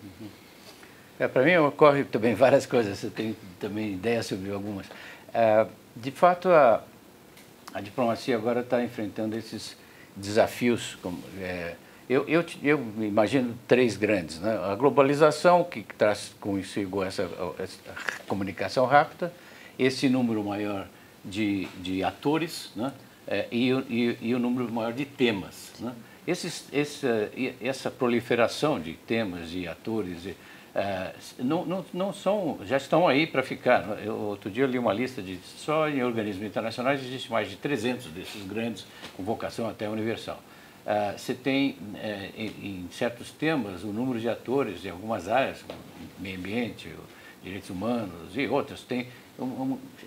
Uhum. É, Para mim ocorre também várias coisas, você tem também ideia sobre algumas. É, de fato, a, a diplomacia agora está enfrentando esses desafios, como, é, eu, eu, eu, imagino três grandes. Né? A globalização, que traz consigo essa, essa comunicação rápida, esse número maior de, de atores né? É, e, e, e, o número maior de temas. Né? Essa, essa proliferação de temas e atores e, é, não, não, não são, já estão aí para ficar. Eu, outro dia eu li uma lista de só em organismos internacionais existe mais de 300 desses grandes com vocação até universal. Uh, você tem, uh, em, em, certos temas, o número de atores em algumas áreas, meio ambiente, direitos humanos e outras, tem,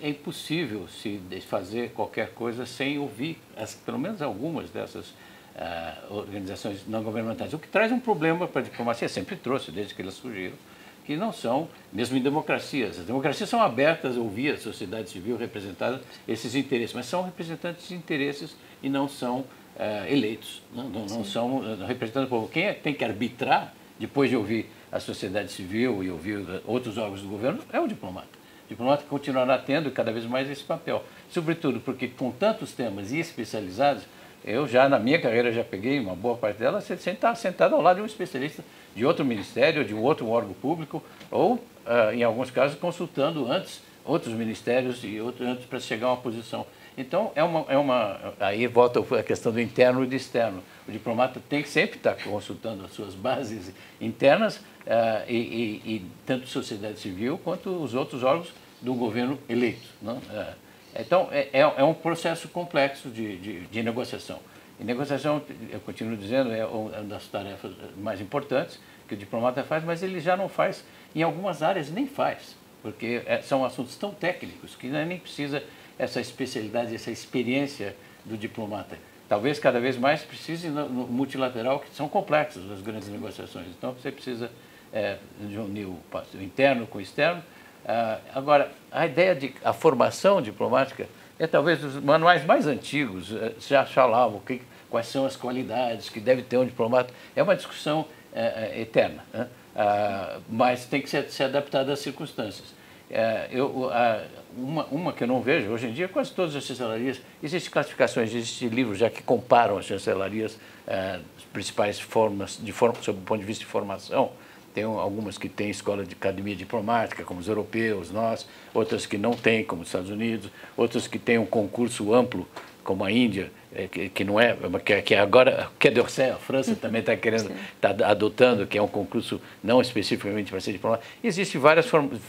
é impossível se fazer qualquer coisa sem ouvir, as, pelo menos algumas dessas uh, organizações não governamentais, o que traz um problema para a diplomacia, sempre trouxe, desde que elas surgiram, que não são, mesmo em democracias, as democracias são abertas a ouvir a sociedade civil representada esses interesses, mas são representantes de interesses e não são uh, eleitos, não, não, não são uh, representando o povo. Quem é tem que arbitrar, depois de ouvir a sociedade civil e ouvir outros órgãos do governo, é o diplomata. O diplomata continuará tendo cada vez mais esse papel, sobretudo porque com tantos temas e especializados, eu já na minha carreira já peguei uma boa parte dela sentado, sentado ao lado de um especialista de outro ministério, de outro órgão público, ou, uh, em alguns casos, consultando antes outros ministérios e outros antes para chegar a uma posição. Então, é uma, é uma. Aí volta a questão do interno e do externo. O diplomata tem que sempre estar consultando as suas bases internas, uh, e, e, e, tanto sociedade civil quanto os outros órgãos do governo eleito. Não? Uh, então, é, é, é, um processo complexo de, de, de, negociação. E negociação, eu continuo dizendo, é uma das tarefas mais importantes que o diplomata faz, mas ele já não faz, em algumas áreas nem faz, porque é, são assuntos tão técnicos que nem precisa essa especialidade, essa experiência do diplomata. Talvez cada vez mais precise no, multilateral, que são complexos as grandes negociações. Então você precisa é, de unir o interno com o externo. Ah, agora, a ideia de a formação diplomática é talvez dos manuais mais antigos, é, já falavam que, quais são as qualidades que deve ter um diplomata. É uma discussão é, eterna, né? ah, mas tem que ser, ser adaptada às circunstâncias. É, eu, a, uma, uma que eu não vejo, hoje em dia, quase todas as chancelarias, existem classificações, existem livros já que comparam as chancelarias, é, as principais formas, de forma, sob o ponto de vista de formação. Tem algumas que têm escola de academia diplomática, como os europeus, nós, outras que não têm, como os Estados Unidos, outras que têm um concurso amplo, como a Índia, é, que, não é, que, que agora, que é d'Orsay, a França também está querendo, está adotando, que é um concurso não especificamente para ser diplomata. Existem vários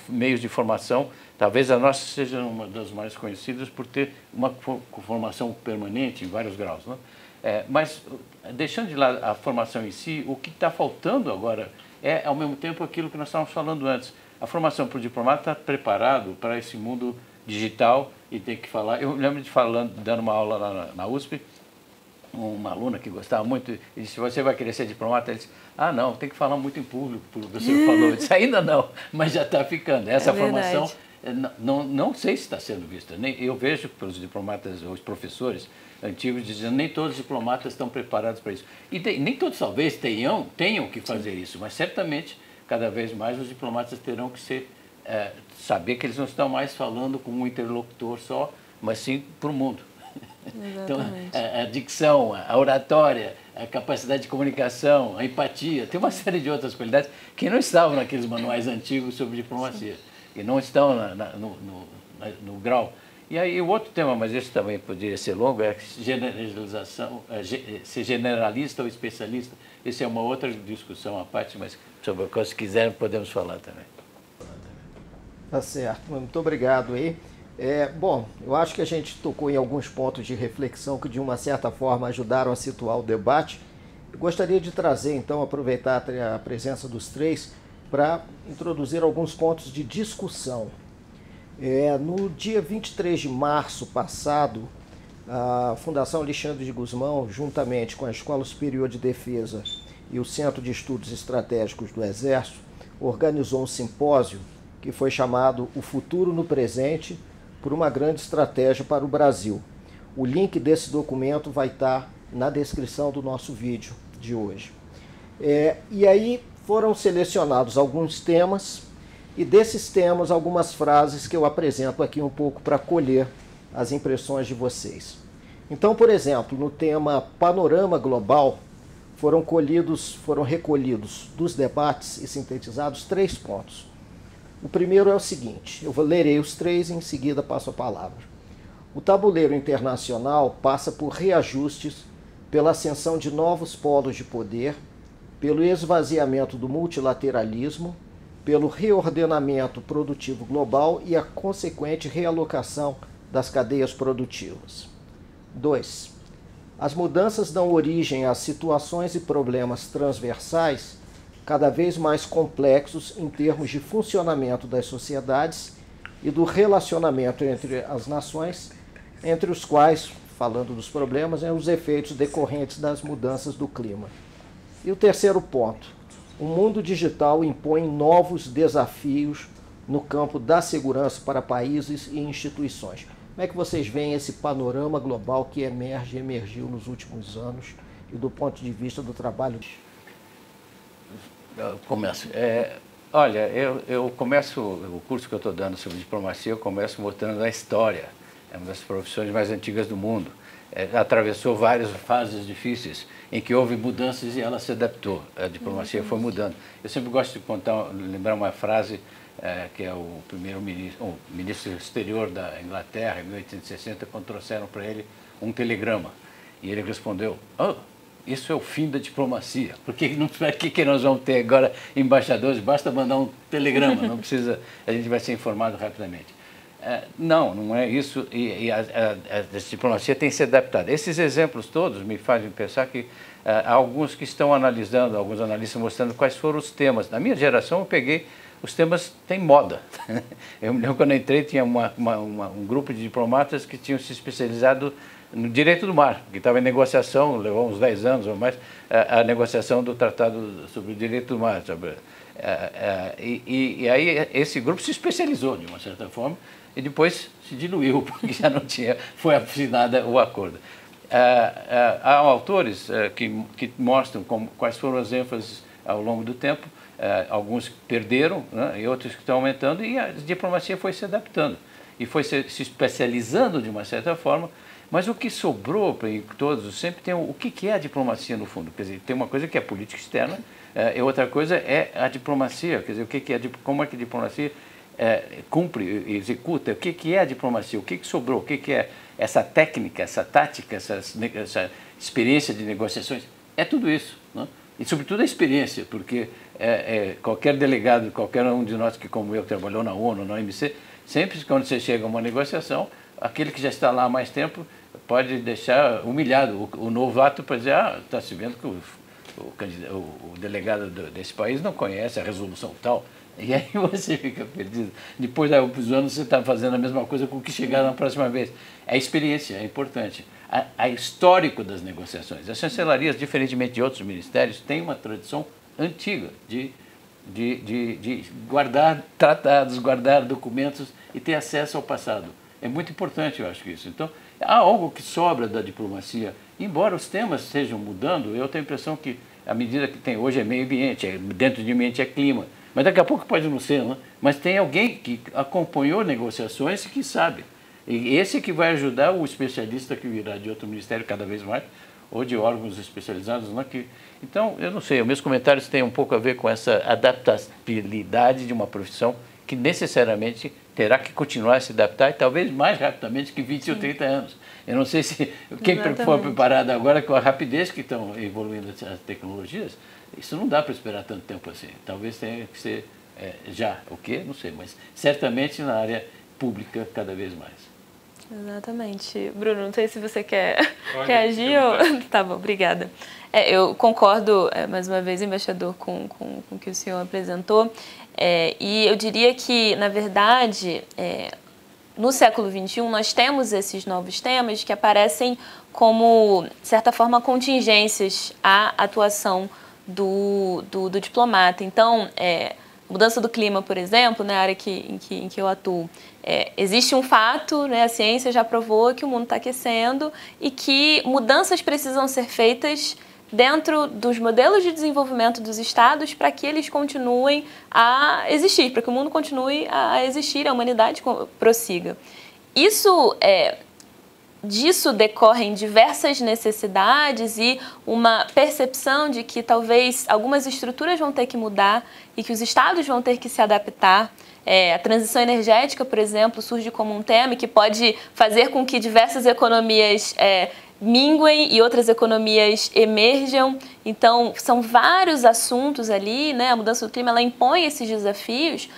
meios de formação, talvez a nossa seja uma das mais conhecidas por ter uma formação permanente em vários graus. Né? É, mas, deixando de lado a formação em si, o que está faltando agora é, ao mesmo tempo, aquilo que nós estávamos falando antes. A formação para o diplomata está preparado para esse mundo digital e tem que falar. Eu lembro de falando, dando uma aula lá na, na USP, uma aluna que gostava muito, e disse, você vai querer ser diplomata? Ele disse, ah não, tem que falar muito em público, o você falou. Eu disse, ainda não, mas já está ficando. Essa é formação, não, não sei se está sendo vista. Nem, eu vejo pelos diplomatas, os professores antigos dizendo nem todos os diplomatas estão preparados para isso. E tem, nem todos talvez tenham, tenham que fazer Sim. isso, mas certamente cada vez mais os diplomatas terão que ser é, saber que eles não estão mais falando com um interlocutor só, mas sim para o mundo. Então, a, a dicção, a oratória, a capacidade de comunicação, a empatia, tem uma série de outras qualidades que não estavam naqueles manuais antigos sobre diplomacia Sim. E não estão na, na, no, no, no, grau. E aí o outro tema, mas esse também poderia ser longo, é generalização, é, ser generalista ou especialista. Essa é uma outra discussão à parte, mas sobre o se quiserem podemos falar também. Tá certo, muito obrigado aí. É, bom, eu acho que a gente tocou em alguns pontos de reflexão que de uma certa forma ajudaram a situar o debate. Eu gostaria de trazer, então, aproveitar a presença dos três para introduzir alguns pontos de discussão. É, no dia 23 de março passado, a Fundação Alexandre de Guzmão, juntamente com a Escola Superior de Defesa e o Centro de Estudos Estratégicos do Exército, organizou um simpósio que foi chamado O Futuro no Presente por uma grande estratégia para o Brasil. O link desse documento vai estar na descrição do nosso vídeo de hoje. É, e aí foram selecionados alguns temas e desses temas algumas frases que eu apresento aqui um pouco para colher as impressões de vocês. Então, por exemplo, no tema Panorama Global, foram colhidos, foram recolhidos dos debates e sintetizados três pontos. O primeiro é o seguinte: eu lerei os três e em seguida passo a palavra. O tabuleiro internacional passa por reajustes pela ascensão de novos polos de poder, pelo esvaziamento do multilateralismo, pelo reordenamento produtivo global e a consequente realocação das cadeias produtivas. 2. As mudanças dão origem a situações e problemas transversais cada vez mais complexos em termos de funcionamento das sociedades e do relacionamento entre as nações, entre os quais, falando dos problemas, é os efeitos decorrentes das mudanças do clima. E o terceiro ponto: o mundo digital impõe novos desafios no campo da segurança para países e instituições. Como é que vocês veem esse panorama global que emerge, emergiu nos últimos anos e do ponto de vista do trabalho? Eu começo. É, olha, eu, eu começo, o curso que eu estou dando sobre diplomacia, eu começo mostrando a história. É uma das profissões mais antigas do mundo. É, atravessou várias fases difíceis em que houve mudanças e ela se adaptou. A diplomacia foi mudando. Eu sempre gosto de contar, lembrar uma frase é, que é o primeiro ministro, o ministro exterior da Inglaterra, em 1860, quando trouxeram para ele um telegrama. E ele respondeu, oh, isso é o fim da diplomacia. Porque não que, que nós vamos ter agora embaixadores? Basta mandar um telegrama, não precisa, a gente vai ser informado rapidamente. É, não, não é isso. E, e a, a, a, diplomacia tem se adaptado. Esses exemplos todos me fazem pensar que é, há alguns que estão analisando, alguns analistas mostrando quais foram os temas. Na minha geração, eu peguei os temas têm moda. Eu me lembro quando eu entrei, tinha uma, uma, uma, um grupo de diplomatas que tinham se especializado no direito do mar, que estava em negociação, levou uns 10 anos ou mais, a, a negociação do Tratado sobre o Direito do Mar. Sobre, a, a, e, e, aí esse grupo se especializou, de uma certa forma, e depois se diluiu, porque já não tinha, foi assinado o acordo. há autores que, que mostram como, quais foram as ênfases ao longo do tempo, alguns perderam né, e outros que estão aumentando, e a diplomacia foi se adaptando e foi se, se especializando de uma certa forma mas o que sobrou para todos, sempre tem o, o que, que é a diplomacia no fundo. Quer dizer, tem uma coisa que é política externa, é, e outra coisa é a diplomacia. Quer dizer, o que, que é, como é que a diplomacia é, cumpre, executa, o que, que é a diplomacia, o que, que sobrou, o que, que é essa técnica, essa tática, essa, essa experiência de negociações. É tudo isso. Né? E, sobretudo, a experiência, porque é, é, qualquer delegado, qualquer um de nós que, como eu, trabalhou na ONU, na OMC, sempre quando você chega a uma negociação, aquele que já está lá há mais tempo pode deixar humilhado o, o novato para dizer, ah, está se vendo que o, o, o, delegado do, desse país não conhece a resolução tal. E aí você fica perdido. Depois de alguns anos você está fazendo a mesma coisa com o que chegar na próxima vez. A experiência é importante. A, histórico das negociações. As chancelarias, diferentemente de outros ministérios, têm uma tradição antiga de, de, de, de guardar tratados, guardar documentos e ter acesso ao passado. É muito importante, eu acho isso. Então, há algo que sobra da diplomacia. Embora os temas estejam mudando, eu tenho a impressão que a medida que tem hoje é meio ambiente, é, dentro de ambiente é clima. Mas daqui a pouco pode não ser, né? Mas tem alguém que acompanhou negociações e que sabe. E esse que vai ajudar o especialista que virá de outro ministério cada vez mais, ou de órgãos especializados. Né, que, então, eu não sei, os meus comentários têm um pouco a ver com essa adaptabilidade de uma profissão que necessariamente terá que continuar a se adaptar e talvez mais rapidamente que 20 Sim. ou 30 anos. Eu não sei se quem Exatamente. for preparado agora com a rapidez que estão evoluindo as tecnologias, isso não dá para esperar tanto tempo assim. Talvez tenha que ser é, já, o quê? Não sei, mas certamente na área pública cada vez mais. Exatamente. Bruno, não sei se você quer Pode, reagir ou... Tá bom, obrigada. É, eu concordo, é, mais uma vez, embaixador, com, com, com o que o senhor apresentou. É, e eu diria que, na verdade, é, no século XXI, nós temos esses novos temas que aparecem como, de certa forma, contingências à atuação do, do, do diplomata. Então, é, mudança do clima, por exemplo, na área que, em, que, em que eu atuo, é, existe um fato, né, a ciência já provou que o mundo está aquecendo e que mudanças precisam ser feitas dentro dos modelos de desenvolvimento dos estados para que eles continuem a existir, para que o mundo continue a existir, a humanidade prossiga. Isso é, disso decorrem diversas necessidades e uma percepção de que talvez algumas estruturas vão ter que mudar e que os estados vão ter que se adaptar. É, a transição energética, por exemplo, surge como um tema que pode fazer com que diversas economias é, minguem e outras economias emerjam. Então, são vários assuntos ali, né? A mudança do clima ela impõe esses desafios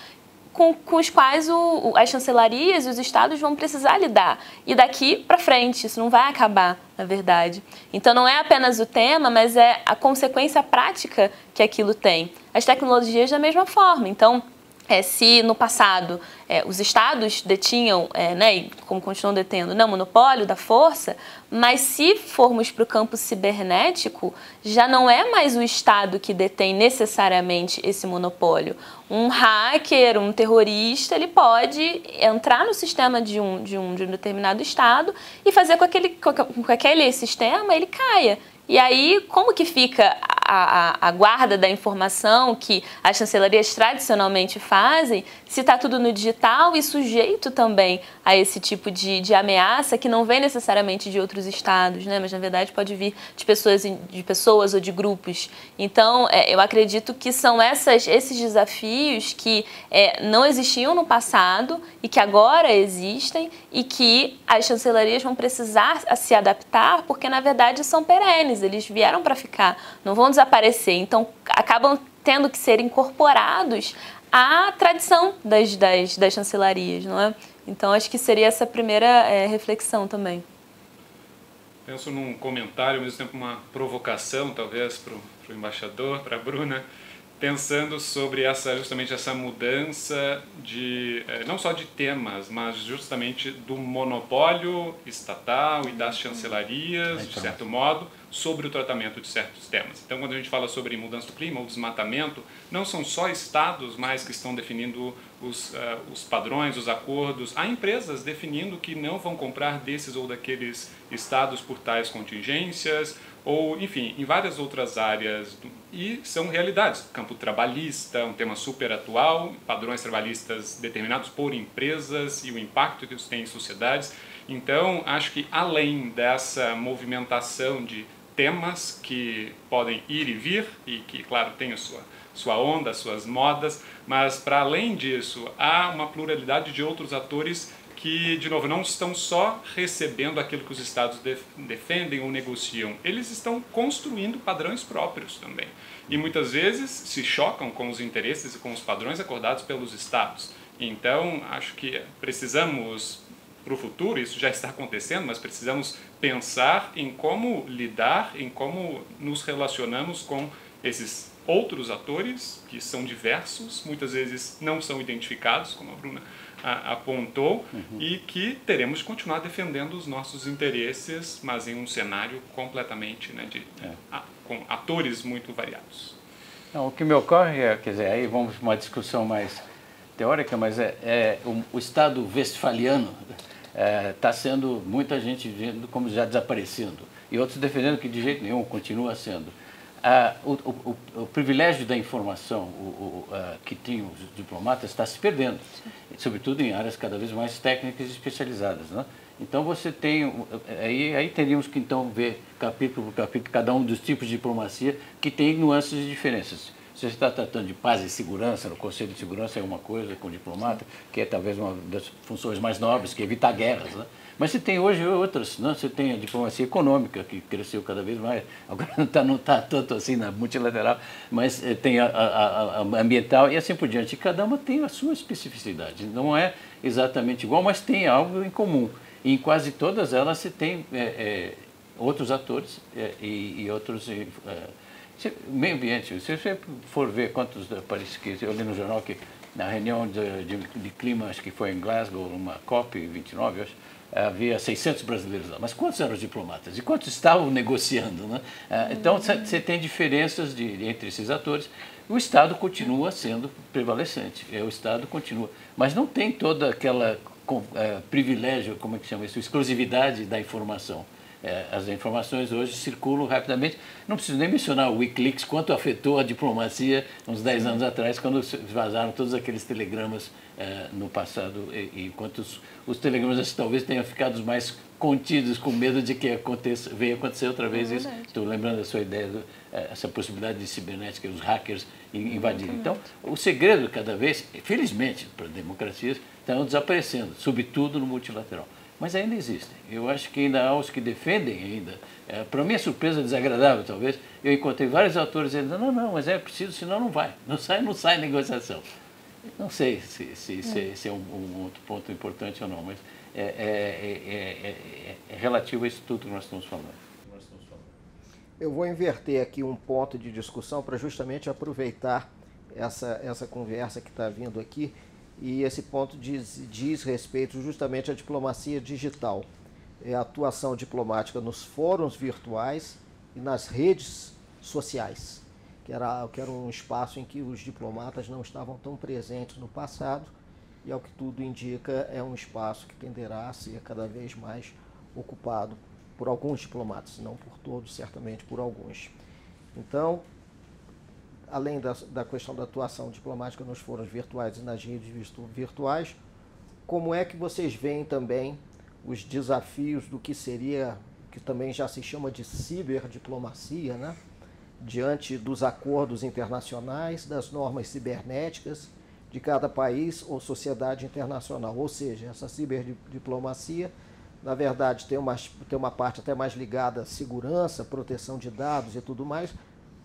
com, com os quais o, as chancelarias e os estados vão precisar lidar. E daqui para frente, isso não vai acabar, na verdade. Então, não é apenas o tema, mas é a consequência prática que aquilo tem. As tecnologias da mesma forma. Então, é, se no passado é, os estados detinham, é, né, e como continuam detendo, não, monopólio da força, mas se formos para o campo cibernético, já não é mais o estado que detém necessariamente esse monopólio. Um hacker, um terrorista, ele pode entrar no sistema de um, de um, de um determinado estado e fazer com, aquele, com aquele sistema ele caia. E aí, como que fica a, a, a, guarda da informação que as chancelarias tradicionalmente fazem, se está tudo no digital e sujeito também a esse tipo de, de ameaça que não vem necessariamente de outros estados, né? mas na verdade pode vir de pessoas, de pessoas ou de grupos. Então, é, eu acredito que são essas, esses desafios que é, não existiam no passado e que agora existem e que as chancelarias vão precisar se adaptar porque, na verdade, são perenes, eles vieram para ficar, não vão desaparecer. Então, acabam tendo que ser incorporados à tradição das, das, das chancelarias, não é? Então, acho que seria essa primeira é, reflexão também. Penso num comentário, ao mesmo tempo uma provocação, talvez, para o embaixador, para a Bruna, pensando sobre essa justamente essa mudança de eh, não só de temas, mas justamente do monopólio estatal e das chancelarias, de certo modo, sobre o tratamento de certos temas. Então, quando a gente fala sobre mudança do clima ou desmatamento, não são só estados mais que estão definindo os, uh, os padrões, os acordos, há empresas definindo que não vão comprar desses ou daqueles estados por tais contingências, ou enfim, em várias outras áreas e são realidades. Campo trabalhista, um tema super atual, padrões trabalhistas determinados por empresas e o impacto que isso tem em sociedades. Então, acho que além dessa movimentação de temas que podem ir e vir e que, claro, tem a sua, sua onda, suas modas, mas para além disso, há uma pluralidade de outros atores que, de novo, não estão só recebendo aquilo que os estados defendem ou negociam, eles estão construindo padrões próprios também. E muitas vezes se chocam com os interesses e com os padrões acordados pelos estados. Então, acho que precisamos, para o futuro, isso já está acontecendo, mas precisamos pensar em como lidar, em como nos relacionamos com esses outros atores que são diversos, muitas vezes não são identificados, como a Bruna apontou, uhum. e que teremos que continuar defendendo os nossos interesses, mas em um cenário completamente né, de, é. a, com atores muito variados. Não, o que me ocorre é, quer dizer, aí vamos para uma discussão mais teórica, mas é, é o, o Estado westfaliano está é, sendo muita gente vendo como já desaparecendo e outros defendendo que de jeito nenhum continua sendo. Ah, o, o, o, privilégio da informação o, que tinham os diplomatas está se perdendo. sobretudo em áreas cada vez mais técnicas e especializadas. Né? Então você tem, aí, aí teríamos que então ver capítulo por capítulo cada um dos tipos de diplomacia que tem nuances e diferenças. Se você está tratando de paz e segurança, no Conselho de Segurança é uma coisa com o diplomata, que é talvez uma das funções mais nobres, que é evitar guerras. Né? Mas você tem hoje outras, né? você tem a diplomacia econômica, que cresceu cada vez mais, agora não está tá tanto assim na multilateral, mas eh, tem a, a, a, ambiental e assim por diante. E cada uma tem a sua especificidade, não é exatamente igual, mas tem algo em comum. E em quase todas elas se tem é, é, outros atores é, e, e, outros. meio ambiente, se você for ver quantos, parece que eu li no jornal que na reunião de, de, de clima, acho que foi em Glasgow, uma COP29, acho, havia 600 brasileiros lá. Mas quantos eram os diplomatas? E quantos estavam negociando? Né? Então, você tem diferenças de, entre esses atores. O Estado continua sendo prevalecente, é, o Estado continua. Mas não tem toda aquela é, privilégio, como é que chama isso, exclusividade da informação. É, as informações hoje circulam rapidamente. Não preciso nem mencionar o Wikileaks, quanto afetou a diplomacia uns 10 anos atrás, quando vazaram todos aqueles telegramas é, no passado, e, e quantos os telegramas talvez tenham ficado mais contidos com medo de que aconteça, venha acontecer outra vez é isso. Estou lembrando da sua ideia, do, é, essa possibilidade de cibernética, os hackers invadirem. Então, o segredo cada vez, felizmente, para democracias, estão desaparecendo, sobretudo no multilateral. Mas ainda existem. Eu acho que ainda há os que defendem ainda. É, para minha surpresa desagradável, talvez, eu encontrei vários autores dizendo, não, não, mas é preciso, senão não vai. Não sai, não sai negociação. Não sei se, se, se, se é um, um, outro ponto importante ou não, mas é, é, é, é relativo a isso tudo que nós estamos falando. Eu vou inverter aqui um ponto de discussão para justamente aproveitar essa, essa conversa que está vindo aqui e esse ponto diz, diz respeito justamente à diplomacia digital. É a atuação diplomática nos fóruns virtuais e nas redes sociais que era, que era um espaço em que os diplomatas não estavam tão presentes no passado, e ao que tudo indica, é um espaço que tenderá a ser cada vez mais ocupado por alguns diplomatas, não por todos, certamente por alguns. Então, além da, da questão da atuação diplomática nos fóruns virtuais e nas redes virtuais, como é que vocês veem também os desafios do que seria, que também já se chama de ciberdiplomacia, né? diante dos acordos internacionais, das normas cibernéticas de cada país ou sociedade internacional. Ou seja, essa ciberdiplomacia, na verdade, tem uma, tem uma parte até mais ligada à segurança, proteção de dados e tudo mais,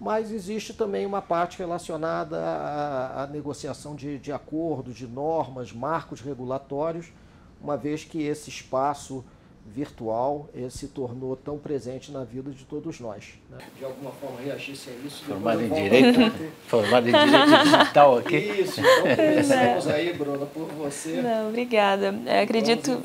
mas existe também uma parte relacionada à, à negociação de, de acordos, de normas, marcos regulatórios, uma vez que esse espaço virtual se tornou tão presente na vida de todos nós. Né? De alguma forma reagisse a isso. Formado em direito, formado em direito digital aqui. Isso, então começamos aí, Bruna, por você. Não, obrigada. É, acredito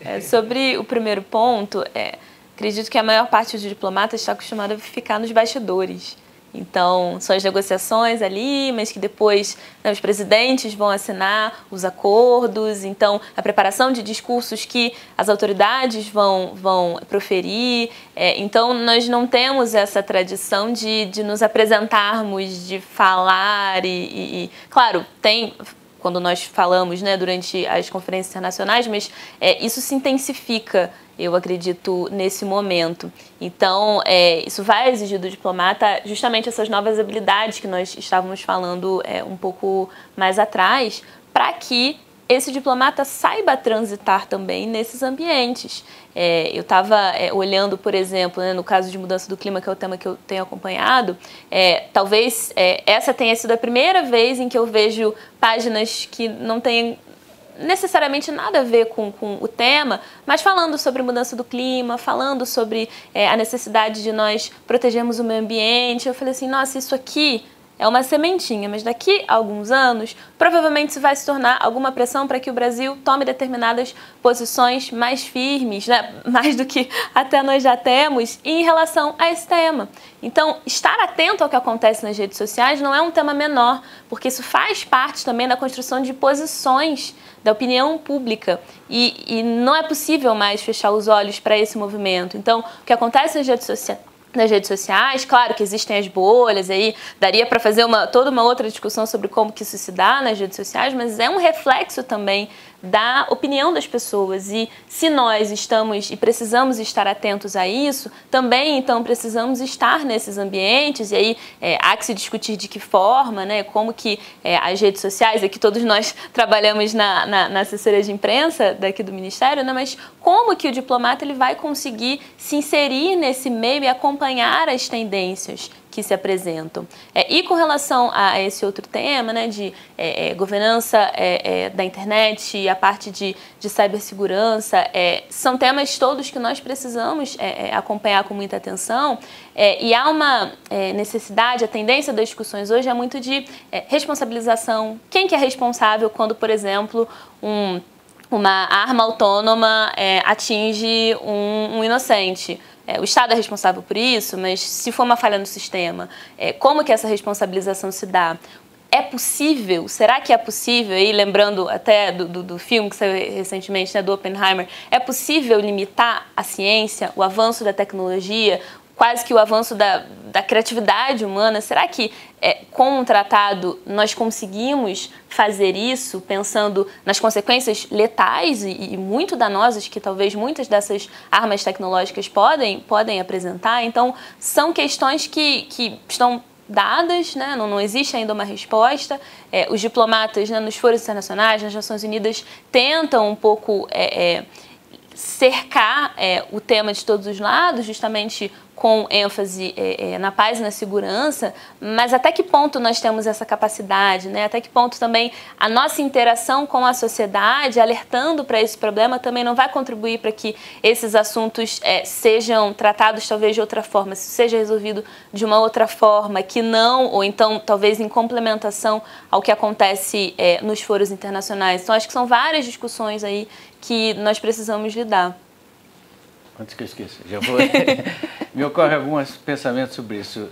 é, sobre o primeiro ponto, é, acredito que a maior parte dos diplomatas está acostumada a ficar nos bastidores. Então, são as negociações ali, mas que depois né, os presidentes vão assinar os acordos. Então, a preparação de discursos que as autoridades vão, vão proferir. É, então, nós não temos essa tradição de, de nos apresentarmos, de falar. E, e, e claro, tem quando nós falamos né, durante as conferências internacionais, mas é, isso se intensifica eu acredito, nesse momento. Então, é, isso vai exigir do diplomata justamente essas novas habilidades que nós estávamos falando é, um pouco mais atrás, para que esse diplomata saiba transitar também nesses ambientes. É, eu estava é, olhando, por exemplo, né, no caso de mudança do clima, que é o tema que eu tenho acompanhado, é, talvez é, essa tenha sido a primeira vez em que eu vejo páginas que não têm necessariamente nada a ver com, com o tema, mas falando sobre mudança do clima, falando sobre é, a necessidade de nós protegermos o meio ambiente. Eu falei assim, nossa, isso aqui é uma sementinha, mas daqui a alguns anos, provavelmente isso vai se tornar alguma pressão para que o Brasil tome determinadas posições mais firmes, né? mais do que até nós já temos, em relação a esse tema. Então, estar atento ao que acontece nas redes sociais não é um tema menor, porque isso faz parte também da construção de posições da opinião pública. E, e não é possível mais fechar os olhos para esse movimento. Então, o que acontece nas redes sociais nas redes sociais. Claro que existem as bolhas aí, daria para fazer uma, toda uma outra discussão sobre como que isso se dá nas redes sociais, mas é um reflexo também da opinião das pessoas. E se nós estamos e precisamos estar atentos a isso, também então precisamos estar nesses ambientes. E aí é, há que se discutir de que forma, né, como que é, as redes sociais, aqui todos nós trabalhamos na, na, na, assessoria de imprensa daqui do Ministério, né, mas como que o diplomata ele vai conseguir se inserir nesse meio e acompanhar as tendências que se apresentam. É, e com relação a esse outro tema, né, de é, é governança é, é, da internet e a parte de, de cibersegurança, é, são temas todos que nós precisamos acompanhar com muita atenção. e há uma necessidade, a tendência das discussões hoje é muito de responsabilização. Quem que é responsável quando, por exemplo, um uma arma autônoma é, atinge um, um inocente. É, o Estado é responsável por isso, mas se for uma falha no sistema, é, como que essa responsabilização se dá? É possível? Será que é possível? E lembrando até do, do, do filme que saiu recentemente, né, do Oppenheimer, é possível limitar a ciência, o avanço da tecnologia, quase que o avanço da, da criatividade humana. Será que é, com um tratado nós conseguimos fazer isso pensando nas consequências letais e, e, muito danosas que talvez muitas dessas armas tecnológicas podem, podem apresentar? Então, são questões que, que estão dadas, né? não, não existe ainda uma resposta. É, os diplomatas né, nos foros internacionais, nas Nações Unidas, tentam um pouco é, é cercar é, o tema de todos os lados, justamente com ênfase é, é, na paz e na segurança, mas até que ponto nós temos essa capacidade, né? Até que ponto também a nossa interação com a sociedade, alertando para esse problema, também não vai contribuir para que esses assuntos é, sejam tratados talvez de outra forma, se seja resolvido de uma outra forma, que não, ou então talvez em complementação ao que acontece é, nos foros internacionais. Então acho que são várias discussões aí que nós precisamos lidar. Antes que eu esqueça, já vou. Me ocorre alguns pensamentos sobre isso.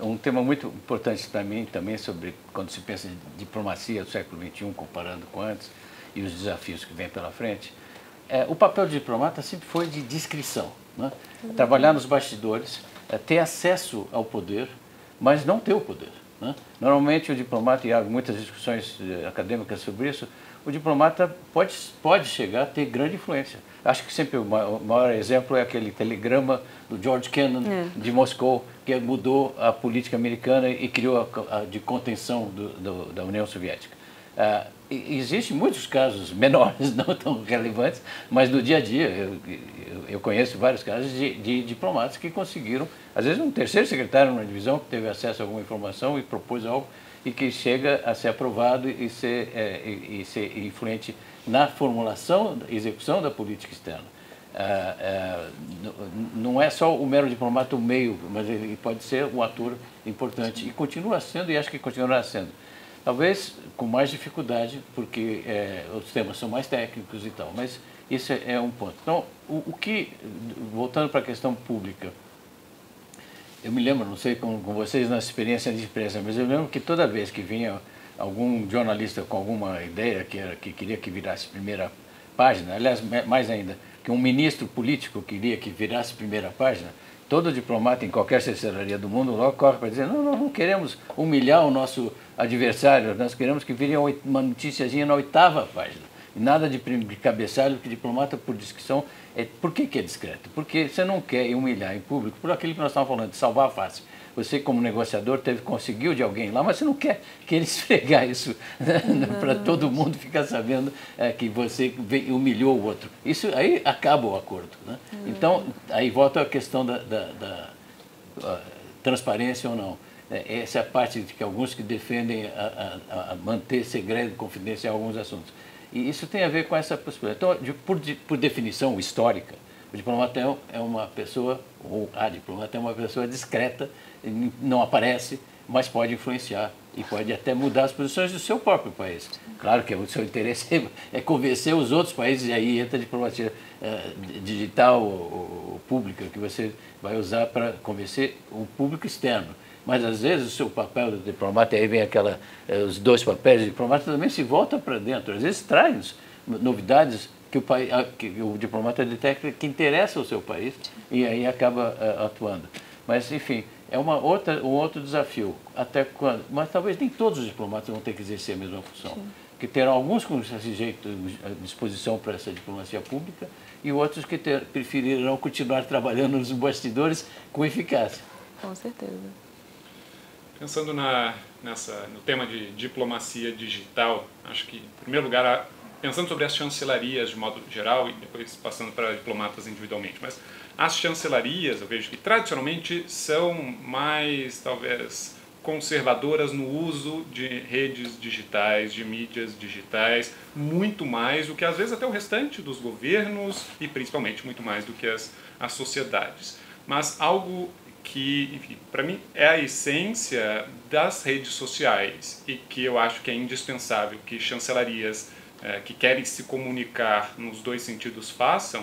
Um, um tema muito importante para mim também sobre quando se pensa em diplomacia do século XXI, comparando com antes, e os desafios que vêm pela frente. É, o papel do diplomata sempre foi de discrição. Né? Trabalhar nos bastidores, é, ter acesso ao poder, mas não ter o poder. Né? Normalmente o diplomata, e há muitas discussões eh, acadêmicas sobre isso, o diplomata pode, pode chegar a ter grande influência. Acho que sempre o maior exemplo é aquele telegrama do George Kennan é. de Moscou, que mudou a política americana e criou a, a de contenção do, do, da União Soviética. Uh, Existem muitos casos menores, não tão relevantes, mas no dia a dia eu, eu conheço vários casos de, de, diplomatas que conseguiram, às vezes um terceiro secretário numa divisão que teve acesso a alguma informação e propôs algo e que chega a ser aprovado e ser, é, e, e ser influente na formulação execução da política externa. É, é, não é só o mero diplomata o meio, mas ele pode ser um ator importante e continua sendo e acho que continuará sendo. Talvez com mais dificuldade, porque é, os temas são mais técnicos e tal, mas é, é um ponto. Então, o, o que, voltando para a questão pública, eu me lembro, não sei com, com vocês na experiência de imprensa, mas eu lembro que toda vez que vinha algum jornalista com alguma ideia que, era, que queria que virasse primeira página, aliás, mais ainda, que um ministro político queria que virasse primeira página, todo diplomata em qualquer assessoria do mundo logo corre para dizer, não, não, não queremos humilhar o nosso adversário, nós queremos que vire uma noticiazinha na oitava página. Nada de, de cabeçalho, que diplomata por descrição é, por que, que é discreto? Porque você não quer humilhar em público por aquilo que nós estávamos falando, de salvar a face. Você, como negociador, teve conseguiu de alguém lá, mas você não quer que ele esfregar isso né? para todo mundo ficar sabendo é, que você humilhou o outro. Isso aí acaba o acordo. Né? Então, aí volta a questão da, da, da transparência ou não. É, essa é a parte de que alguns que defendem a, a, a manter segredo, confidência em alguns assuntos. E isso tem a ver com essa possibilidade. Então, de, por, de, por definição histórica, o diplomata é, é uma pessoa, ou a diplomata é uma pessoa discreta, não aparece, mas pode influenciar e pode até mudar as posições do seu próprio país. Claro que o seu interesse é convencer os outros países, e aí entra a diplomacia é, digital ou, pública, que você vai usar para convencer o público externo. Mas às vezes o seu papel de diplomata, aí vem aquela, eh, os dois papéis de diplomata, também se volta para dentro. Às vezes traz novidades que o, país, que o diplomata detecta que interessa ao seu país e aí acaba uh, atuando. Mas, enfim, é uma outra, um outro desafio. Até quando? Mas talvez nem todos os diplomatas vão ter que exercer a mesma função. Sim. Que terão alguns com esse jeito à disposição para essa diplomacia pública e outros que ter, preferirão continuar trabalhando nos bastidores com eficácia. Com certeza. Pensando na, nessa, no tema de diplomacia digital, acho que, em primeiro lugar, pensando sobre as chancelarias de modo geral e depois passando para diplomatas individualmente, mas as chancelarias, eu vejo que tradicionalmente são mais, talvez, conservadoras no uso de redes digitais, de mídias digitais, muito mais do que às vezes até o restante dos governos e principalmente muito mais do que as, as sociedades. Mas algo que, enfim, para mim é a essência das redes sociais e que eu acho que é indispensável que chancelarias é, que querem se comunicar nos dois sentidos façam,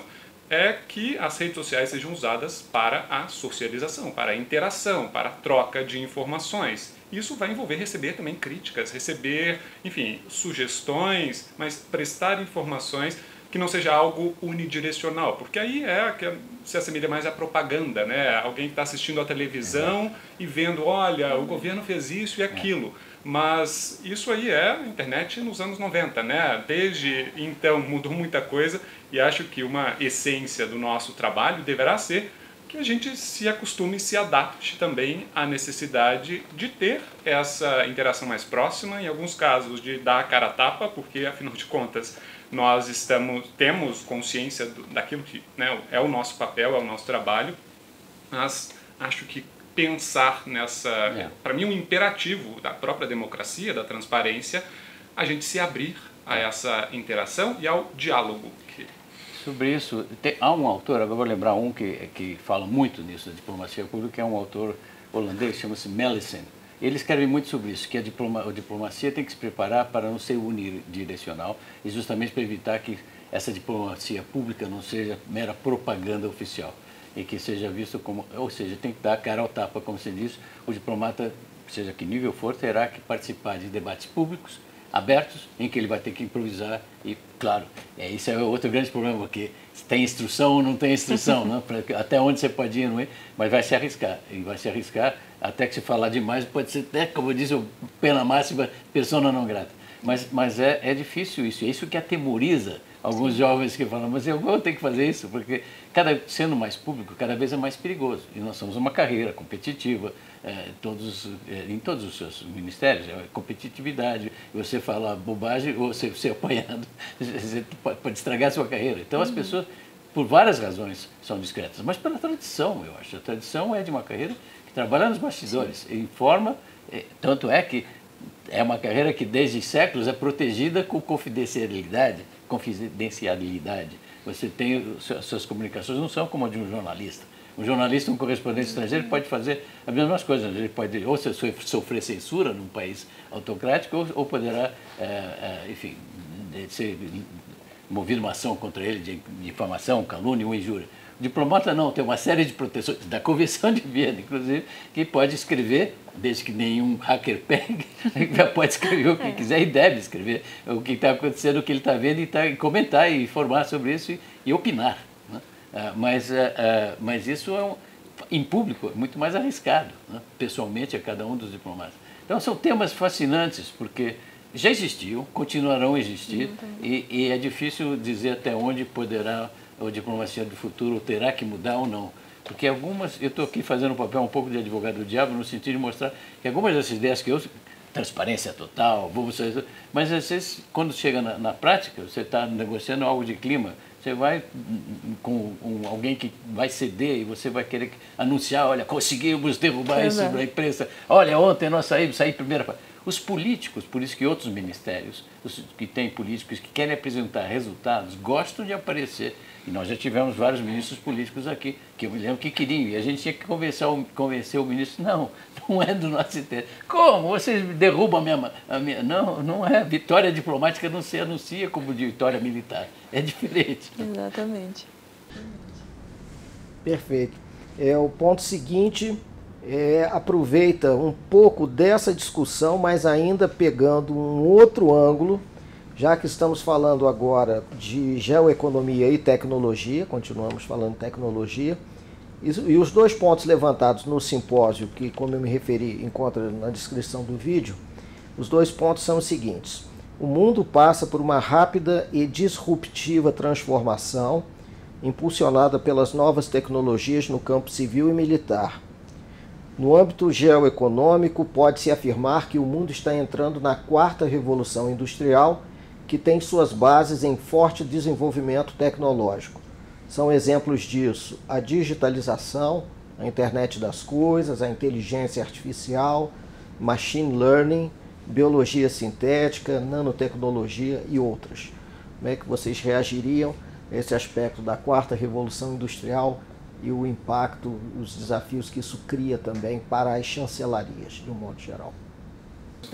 é que as redes sociais sejam usadas para a socialização, para a interação, para a troca de informações. Isso vai envolver receber também críticas, receber, enfim, sugestões, mas prestar informações que não seja algo unidirecional, porque aí é que se assemelha mais à propaganda, né? Alguém que está assistindo a televisão e vendo, olha, o governo fez isso e aquilo. Mas isso aí é a internet nos anos 90, né? Desde então mudou muita coisa e acho que uma essência do nosso trabalho deverá ser que a gente se acostume e se adapte também à necessidade de ter essa interação mais próxima, em alguns casos de dar a cara a tapa, porque afinal de contas nós estamos temos consciência do, daquilo que né, é o nosso papel, é o nosso trabalho, mas acho que pensar nessa, é. para mim, um imperativo da própria democracia, da transparência, a gente se abrir a essa interação e ao diálogo. Sobre isso, tem, há um autor, agora vou lembrar um que, que fala muito nisso, da diplomacia pública, que é um autor holandês, chama-se Melissen. Ele escreve muito sobre isso, que a, diploma, a diplomacia tem que se preparar para não ser unidirecional e justamente para evitar que essa diplomacia pública não seja mera propaganda oficial e que seja visto como, ou seja, tem que dar cara ao tapa, como se diz, o diplomata, seja que nível for, terá que participar de debates públicos, abertos, em que ele vai ter que improvisar e, claro, é, isso é outro grande problema, porque tem instrução ou não tem instrução, né? Até onde você pode ir, não é? Mas vai se arriscar, e vai se arriscar até que se falar demais, pode ser até, como diz o pena máxima, persona não grata. Mas, mas é, é difícil isso, é isso que atemoriza alguns jovens que falam, mas eu vou ter que fazer isso, porque cada, sendo mais público, cada vez é mais perigoso. E nós somos uma carreira competitiva, é, todos, é, em todos os seus ministérios, é competitividade. Você falar bobagem ou ser, ser apanhado, você pode, pode estragar a sua carreira. Então as uhum. pessoas, por várias razões, são discretas, mas pela tradição, eu acho. A tradição é de uma carreira que trabalha nos bastidores, Sim. informa, é, tanto é que é uma carreira que desde séculos é protegida com confidencialidade confidencialidade. Você tem as suas comunicações não são como a de um jornalista. Um jornalista, um correspondente estrangeiro pode fazer as mesmas coisas. Ele pode ou sofrer censura num país autocrático ou, ou poderá, é, é, enfim, ser movido uma ação contra ele de difamação, calúnia ou injúria. O diplomata não, tem uma série de proteções, da Convenção de Viena, inclusive, que pode escrever, desde que nenhum hacker pegue, pode escrever o que é. quiser e deve escrever o que está acontecendo, o que ele está vendo e, tá, e comentar e informar sobre isso e, e opinar. Né? Ah, mas, ah, ah, mas isso é um, em público é muito mais arriscado, né? pessoalmente, a cada um dos diplomatas. Então são temas fascinantes, porque já existiam, continuarão a existir, e, e é difícil dizer até onde poderá ou diplomacia do futuro terá que mudar ou não. Porque algumas, eu estou aqui fazendo um papel um pouco de advogado do diabo, no sentido de mostrar que algumas dessas ideias que eu. transparência total, vamos. Mas às vezes, quando chega na, na prática, você está negociando algo de clima, você vai com, com, alguém que vai ceder e você vai querer anunciar: olha, conseguimos derrubar isso na imprensa, olha, ontem nós saímos, saí primeiro. Os políticos, por isso que outros ministérios, os que têm políticos que querem apresentar resultados, gostam de aparecer e nós já tivemos vários ministros políticos aqui, que eu me lembro que queriam. E a gente tinha que convencer o, convencer o ministro, não, não é do nosso interesse. Como? Vocês derrubam a minha, a minha... Não, não é. Vitória diplomática não se anuncia como de vitória militar. É diferente. Exatamente. Perfeito. É, o ponto seguinte é, aproveita um pouco dessa discussão, mas ainda pegando um outro ângulo já que estamos falando agora de geoeconomia e tecnologia, continuamos falando tecnologia, E os dois pontos levantados no simpósio, que, como eu me referi, encontra na descrição do vídeo, os dois pontos são os seguintes. O mundo passa por uma rápida e disruptiva transformação, impulsionada pelas novas tecnologias no campo civil e militar. No âmbito geoeconômico, pode-se afirmar que o mundo está entrando na quarta revolução industrial, que tem suas bases em forte desenvolvimento tecnológico. São exemplos disso a digitalização, a internet das coisas, a inteligência artificial, machine learning, biologia sintética, nanotecnologia e outras. Como é que vocês reagiriam a esse aspecto da quarta revolução industrial e o impacto, os desafios que isso cria também para as chancelarias, de um modo geral?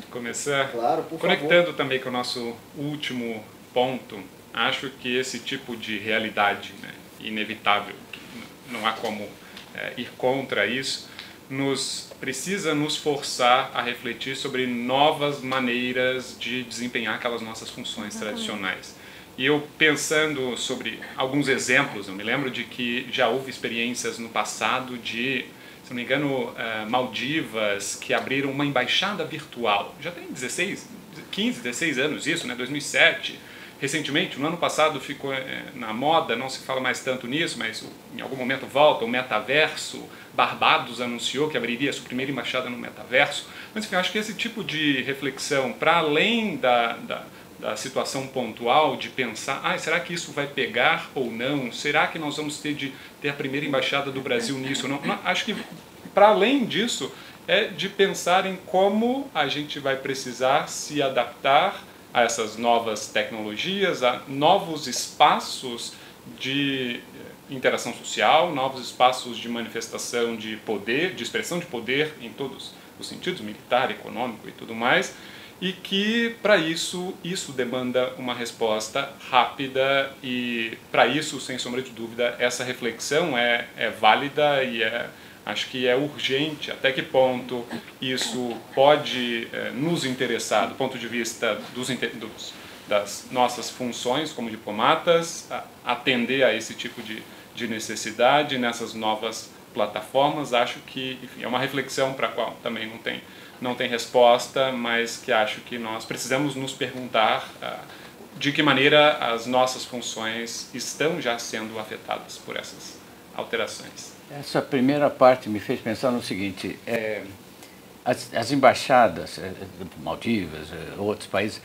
Começar claro, por conectando favor. também com o nosso último ponto, acho que esse tipo de realidade né, inevitável, não há como é, ir contra isso, nos precisa nos forçar a refletir sobre novas maneiras de desempenhar aquelas nossas funções tradicionais. E eu pensando sobre alguns exemplos, eu me lembro de que já houve experiências no passado de, se não me engano, uh, Maldivas, que abriram uma embaixada virtual. Já tem 16, 15, 16 anos isso, né? 2007 recentemente, no ano passado ficou é, na moda, não se fala mais tanto nisso, mas em algum momento volta o metaverso. Barbados anunciou que abriria sua primeira embaixada no metaverso. Mas enfim, acho que esse tipo de reflexão, para além da, da, da, situação pontual, de pensar, ah, será que isso vai pegar ou não? Será que nós vamos ter de ter a primeira embaixada do Brasil nisso ou não? acho que para além disso, é de pensar em como a gente vai precisar se adaptar a essas novas tecnologias, a novos espaços de eh, interação social, novos espaços de manifestação de poder, de expressão de poder em todos os sentidos, militar, econômico e tudo mais, e que para isso isso demanda uma resposta rápida e para isso, sem sombra de dúvida, essa reflexão é, é válida e é Acho que é urgente até que ponto isso pode é, nos interessar do ponto de vista dos, dos, das nossas funções como diplomatas, a, atender a esse tipo de, de necessidade nessas novas plataformas. Acho que enfim, é uma reflexão para a qual também não tem, não tem resposta, mas que acho que nós precisamos nos perguntar uh, de que maneira as nossas funções estão já sendo afetadas por essas alterações. Essa primeira parte me fez pensar no seguinte: é, as, as, embaixadas, é, Maldivas, é, outros países,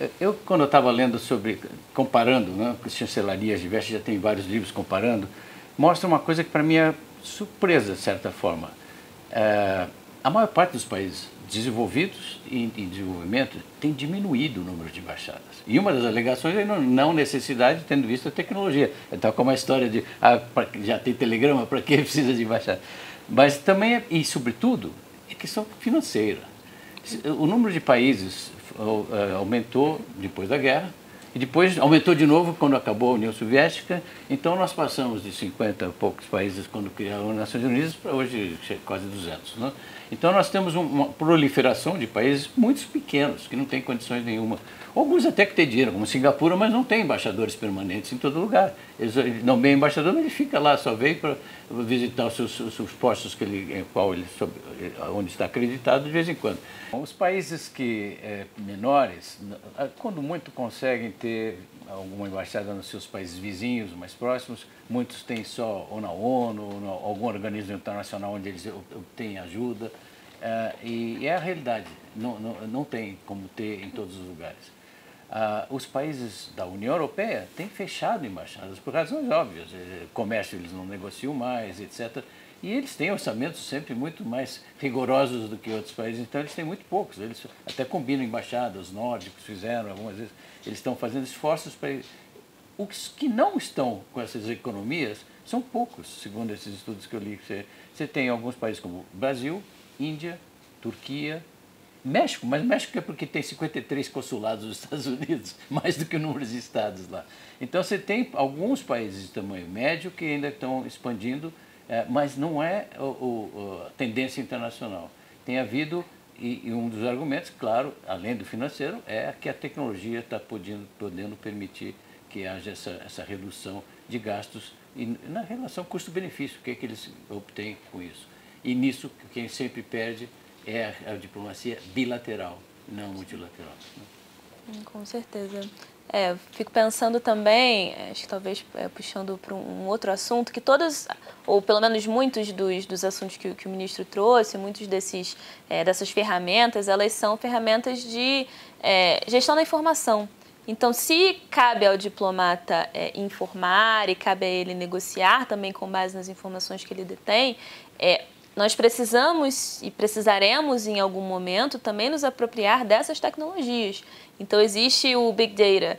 é, eu quando eu estava lendo sobre, comparando, né, chancelarias diversas, já tem vários livros comparando, mostra uma coisa que para mim é surpresa, de certa forma. É, a maior parte dos países desenvolvidos e em desenvolvimento tem diminuído o número de embaixadas. E uma das alegações é não necessidade, tendo visto a tecnologia. Então, como a história de ah, já tem telegrama, para que precisa de embaixada? Mas também, é, e sobretudo, é questão financeira. O número de países é, aumentou depois da guerra, e depois aumentou de novo quando acabou a União Soviética. Então nós passamos de 50 e poucos países quando criaram as Nações Unidas para hoje quase 200. Né? Então nós temos uma proliferação de países muito pequenos, que não têm condições nenhuma. Alguns até que têm dinheiro, como Singapura, mas não tem embaixadores permanentes em todo lugar. Eles bem embaixador, mas ele fica lá, só veio para visitar os seus, os seus postos que ele, qual ele, onde está acreditado de vez em quando. Os países que é, menores, quando muito conseguem ter alguma embaixada nos seus países vizinhos, mais próximos, muitos têm só ou na ONU, ou em algum organismo internacional onde eles obtêm ajuda. Uh, e, é a realidade, não, não, não tem como ter em todos os lugares. Uh, os países da União Europeia têm fechado embaixadas por razões óbvias. Eh, comércio eles não negociam mais, etc. E eles têm orçamentos sempre muito mais rigorosos do que outros países, então eles têm muito poucos. Eles até combinam embaixadas, os nórdicos fizeram algumas vezes. Eles estão fazendo esforços para. Os que não estão com essas economias são poucos, segundo esses estudos que eu li. Você tem alguns países como Brasil, Índia, Turquia, México, mas México é porque tem 53 consulados nos Estados Unidos, mais do que o número de estados lá. Então você tem alguns países de tamanho médio que ainda estão expandindo, é, mas não é o, o, a tendência internacional. Tem havido e, e, um dos argumentos, claro, além do financeiro, é que a tecnologia está podendo, podendo permitir que haja essa, essa redução de gastos E na relação custo-benefício, o que, é que eles obtêm com isso? E nisso, quem sempre perde é a, a diplomacia bilateral, não multilateral. Né? Com certeza. É, fico pensando também, é, acho que talvez é, puxando para um outro assunto, que todos, ou pelo menos muitos dos, dos assuntos que, que o ministro trouxe, muitos desses, é, dessas ferramentas, elas são ferramentas de é, gestão da informação. Então, se cabe ao diplomata é, informar e cabe a ele negociar também com base nas informações que ele detém, é, nós precisamos e precisaremos em algum momento também nos apropriar dessas tecnologias. Então, existe o Big Data,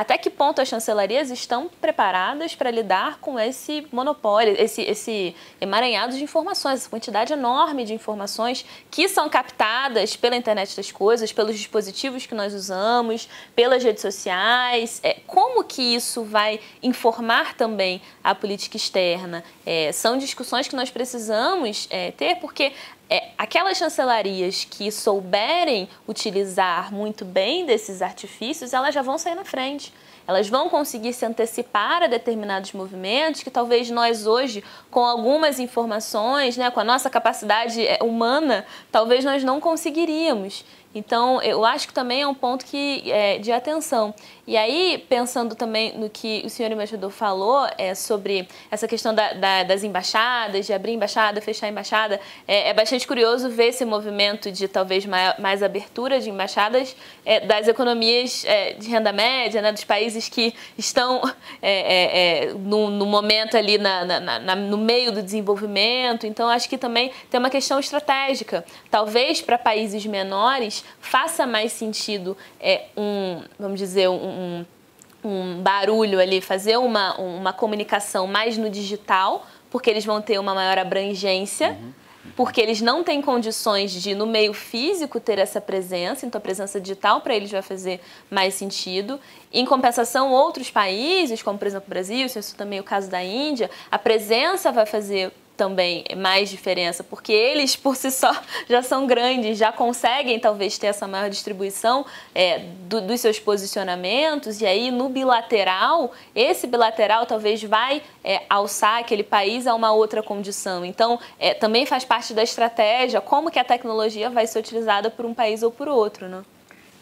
até que ponto as chancelarias estão preparadas para lidar com esse monopólio, esse, esse emaranhado de informações, essa quantidade enorme de informações que são captadas pela internet das coisas, pelos dispositivos que nós usamos, pelas redes sociais. É, como que isso vai informar também a política externa? É, são discussões que nós precisamos é, ter, porque é, aquelas chancelarias que souberem utilizar muito bem desses artifícios, elas já vão sair na frente. Elas vão conseguir se antecipar a determinados movimentos que talvez nós hoje, com algumas informações, né, com a nossa capacidade é, humana, talvez nós não conseguiríamos. Então, eu acho que também é um ponto que, é, de atenção. E aí, pensando também no que o senhor embaixador falou é, sobre essa questão da, da, das embaixadas, de abrir embaixada, fechar embaixada, é, é, bastante curioso ver esse movimento de talvez mais, mais abertura de embaixadas é, das economias é, de renda média, né, dos países que estão é, no, no, momento ali na, na, na, no meio do desenvolvimento. Então, acho que também tem uma questão estratégica. Talvez para países menores faça mais sentido um, vamos dizer, um um, barulho ali, fazer uma, uma comunicação mais no digital, porque eles vão ter uma maior abrangência. Uhum porque eles não têm condições de, no meio físico, ter essa presença, então a presença digital para eles vai fazer mais sentido. Em compensação, outros países, como por exemplo o Brasil, isso também é o caso da Índia, a presença vai fazer também mais diferença, porque eles por si só já são grandes, já conseguem talvez ter essa maior distribuição é, do, dos seus posicionamentos, e aí no bilateral, esse bilateral talvez vai é, alçar aquele país a uma outra condição. Então, é, também faz parte da estratégia como que a tecnologia vai ser utilizada por um país ou por outro, né?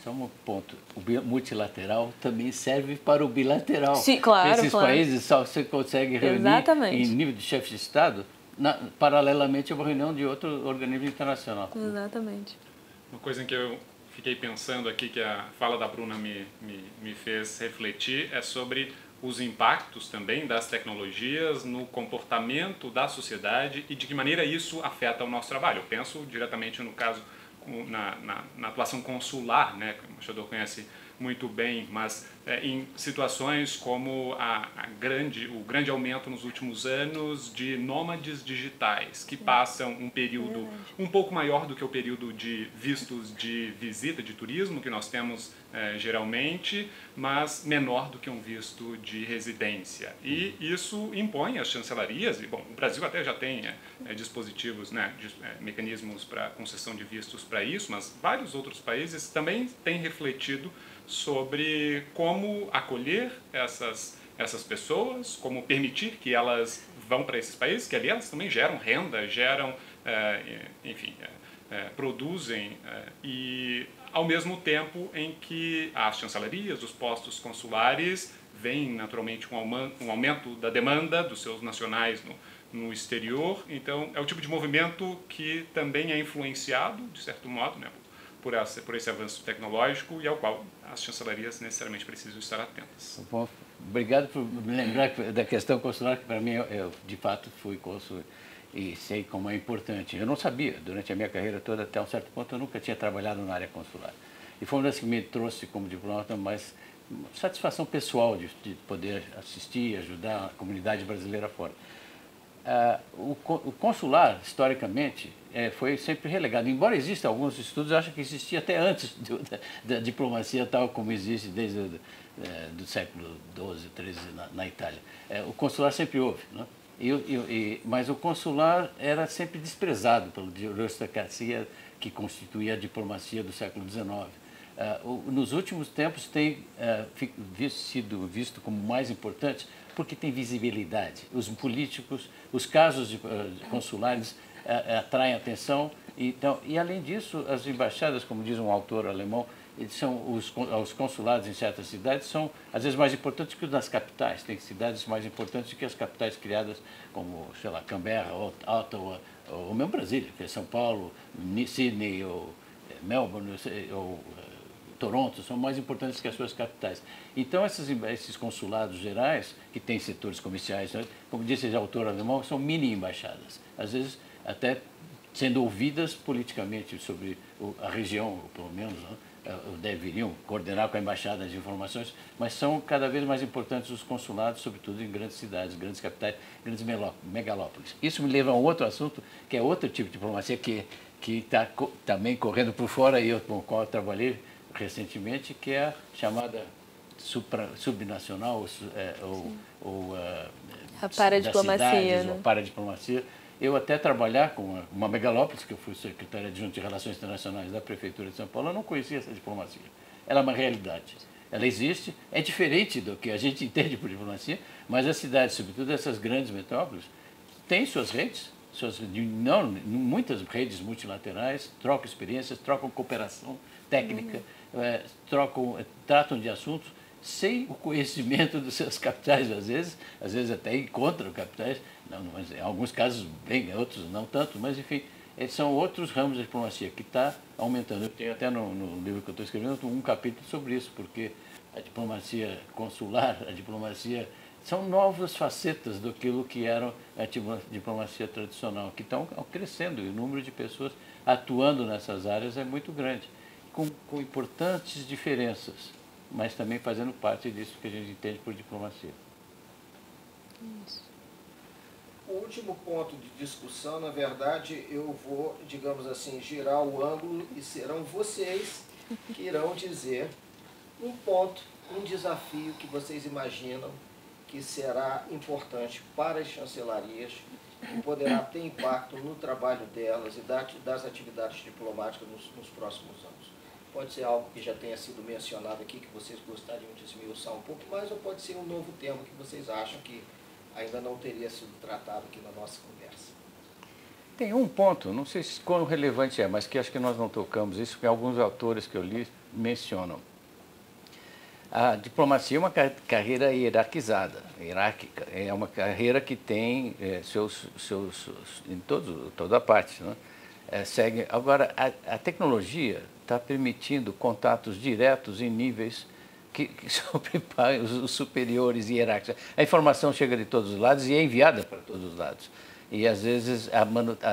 Só um ponto. O multilateral também serve para o bilateral. Sim, claro. Esses claro. países só você consegue reunir Exatamente. em nível de chefe de Estado na, paralelamente a uma reunião de outro organismo internacional. Exatamente. Uma coisa em que eu fiquei pensando aqui, que a fala da Bruna me, me, me fez refletir, é sobre os impactos também das tecnologias no comportamento da sociedade e de que maneira isso afeta o nosso trabalho. Eu penso diretamente no caso, na, na, na atuação consular, né, que o embaixador conhece muito bem, mas é, em situações como a, a, grande, o grande aumento nos últimos anos de nômades digitais, que passam um período um pouco maior do que o período de vistos de visita, de turismo, que nós temos é, geralmente, mas menor do que um visto de residência. E isso impõe às chancelarias, e bom, o Brasil até já tem é, é dispositivos, né, de, é, mecanismos para concessão de vistos para isso, mas vários outros países também têm refletido sobre como acolher essas, essas pessoas, como permitir que elas vão para esses países, que ali elas também geram renda, geram, é, enfim, é, é, produzem, e ao mesmo tempo em que as chancelarias, os postos consulares, veem naturalmente um aumento da demanda dos seus nacionais no, no exterior. Então, é o tipo de movimento que também é influenciado, de certo modo, né, por, essa, por esse avanço tecnológico e ao qual as chancelarias necessariamente precisam estar atentas. Bom, obrigado por me lembrar da questão consular, que para mim eu, eu, de fato fui cônsul e sei como é importante. Eu não sabia, durante a minha carreira toda, até um certo ponto, eu nunca tinha trabalhado na área consular. E foi uma das que me trouxe como diplomata mais satisfação pessoal de, de poder assistir e ajudar a comunidade brasileira fora. Uh, o, consular, historicamente, é, foi sempre relegado. Embora existam alguns estudos, acho que existia até antes da, diplomacia tal como existe desde o é, do século XII, XIII na, na Itália. É, o consular sempre houve, né? Mas o consular era sempre desprezado pela aristocracia que constituía a diplomacia do século XIX. Uh, o, nos últimos tempos tem uh, sido visto como mais importante porque tem visibilidade. Os políticos, os casos de, uh, consulares uh, atraem atenção. Então, e além disso, as embaixadas, como diz um autor alemão, são os, os consulados em certas cidades são às vezes mais importantes que os das capitais. Tem cidades mais importantes que as capitais criadas como, sei lá, Canberra, Ottawa, ou mesmo Brasília, que é São Paulo, Sydney, ou eh, Melbourne, ou eh, Toronto, são mais importantes que as suas capitais. Então, esses, esses consulados gerais, que têm setores comerciais, né, como disse o autor alemão, são mini-embaixadas. Às vezes, até sendo ouvidas politicamente sobre a região, pelo menos, né? Eh, deveriam coordenar com a embaixada as informações, mas são cada vez mais importantes os consulados, sobretudo em grandes cidades, grandes capitais, grandes megalópolis. Isso me leva a um outro assunto, que é outro tipo de diplomacia que que está também correndo por fora e eu com o qual eu trabalhei recentemente, que é a chamada supra, subnacional é, ou, ou uh, a paradiplomacia, cidades, né? a paradiplomacia, eu até trabalhar com uma, uma megalópolis, que eu fui secretário adjunto de Relações Internacionais da Prefeitura de São Paulo, eu não conhecia essa diplomacia. Ela é uma realidade. Ela existe, é diferente do que a gente entende por diplomacia, mas as cidades, sobretudo essas grandes metrópoles, têm suas redes, suas, não, muitas redes multilaterais, trocam experiências, trocam cooperação técnica, uhum. É, trocam, tratam de assuntos sem o conhecimento dos seus capitais, às vezes, às vezes até encontram capitais, não, mas em alguns casos bem, outros não tanto, mas enfim, são outros ramos da diplomacia que está aumentando. Eu tenho até no, no livro que eu estou escrevendo um capítulo sobre isso, porque a diplomacia consular, a diplomacia são novas facetas daquilo que era a diplomacia tradicional, que estão crescendo e o número de pessoas atuando nessas áreas é muito grande, com, com importantes diferenças mas também fazendo parte disso que a gente entende por diplomacia. Isso. O último ponto de discussão, na verdade, eu vou, digamos assim, girar o ângulo e serão vocês que irão dizer um ponto, um desafio que vocês imaginam que será importante para as chancelarias e poderá ter impacto no trabalho delas e das atividades diplomáticas nos, nos próximos anos. Pode ser algo que já tenha sido mencionado aqui, que vocês gostariam de esmiuçar um pouco mais, ou pode ser um novo tema que vocês acham que ainda não teria sido tratado aqui na nossa conversa. Tem um ponto, não sei se quão relevante é, mas que acho que nós não tocamos isso, que alguns autores que eu li mencionam. A diplomacia é uma carreira hierarquizada, hierárquica. É uma carreira que tem é, seus, seus, em todo, toda a parte. Né? É, segue. Agora, a, a tecnologia está permitindo contatos diretos em níveis que, que sobrepõem os, superiores hierárquicos. A informação chega de todos os lados e é enviada para todos os lados. E às vezes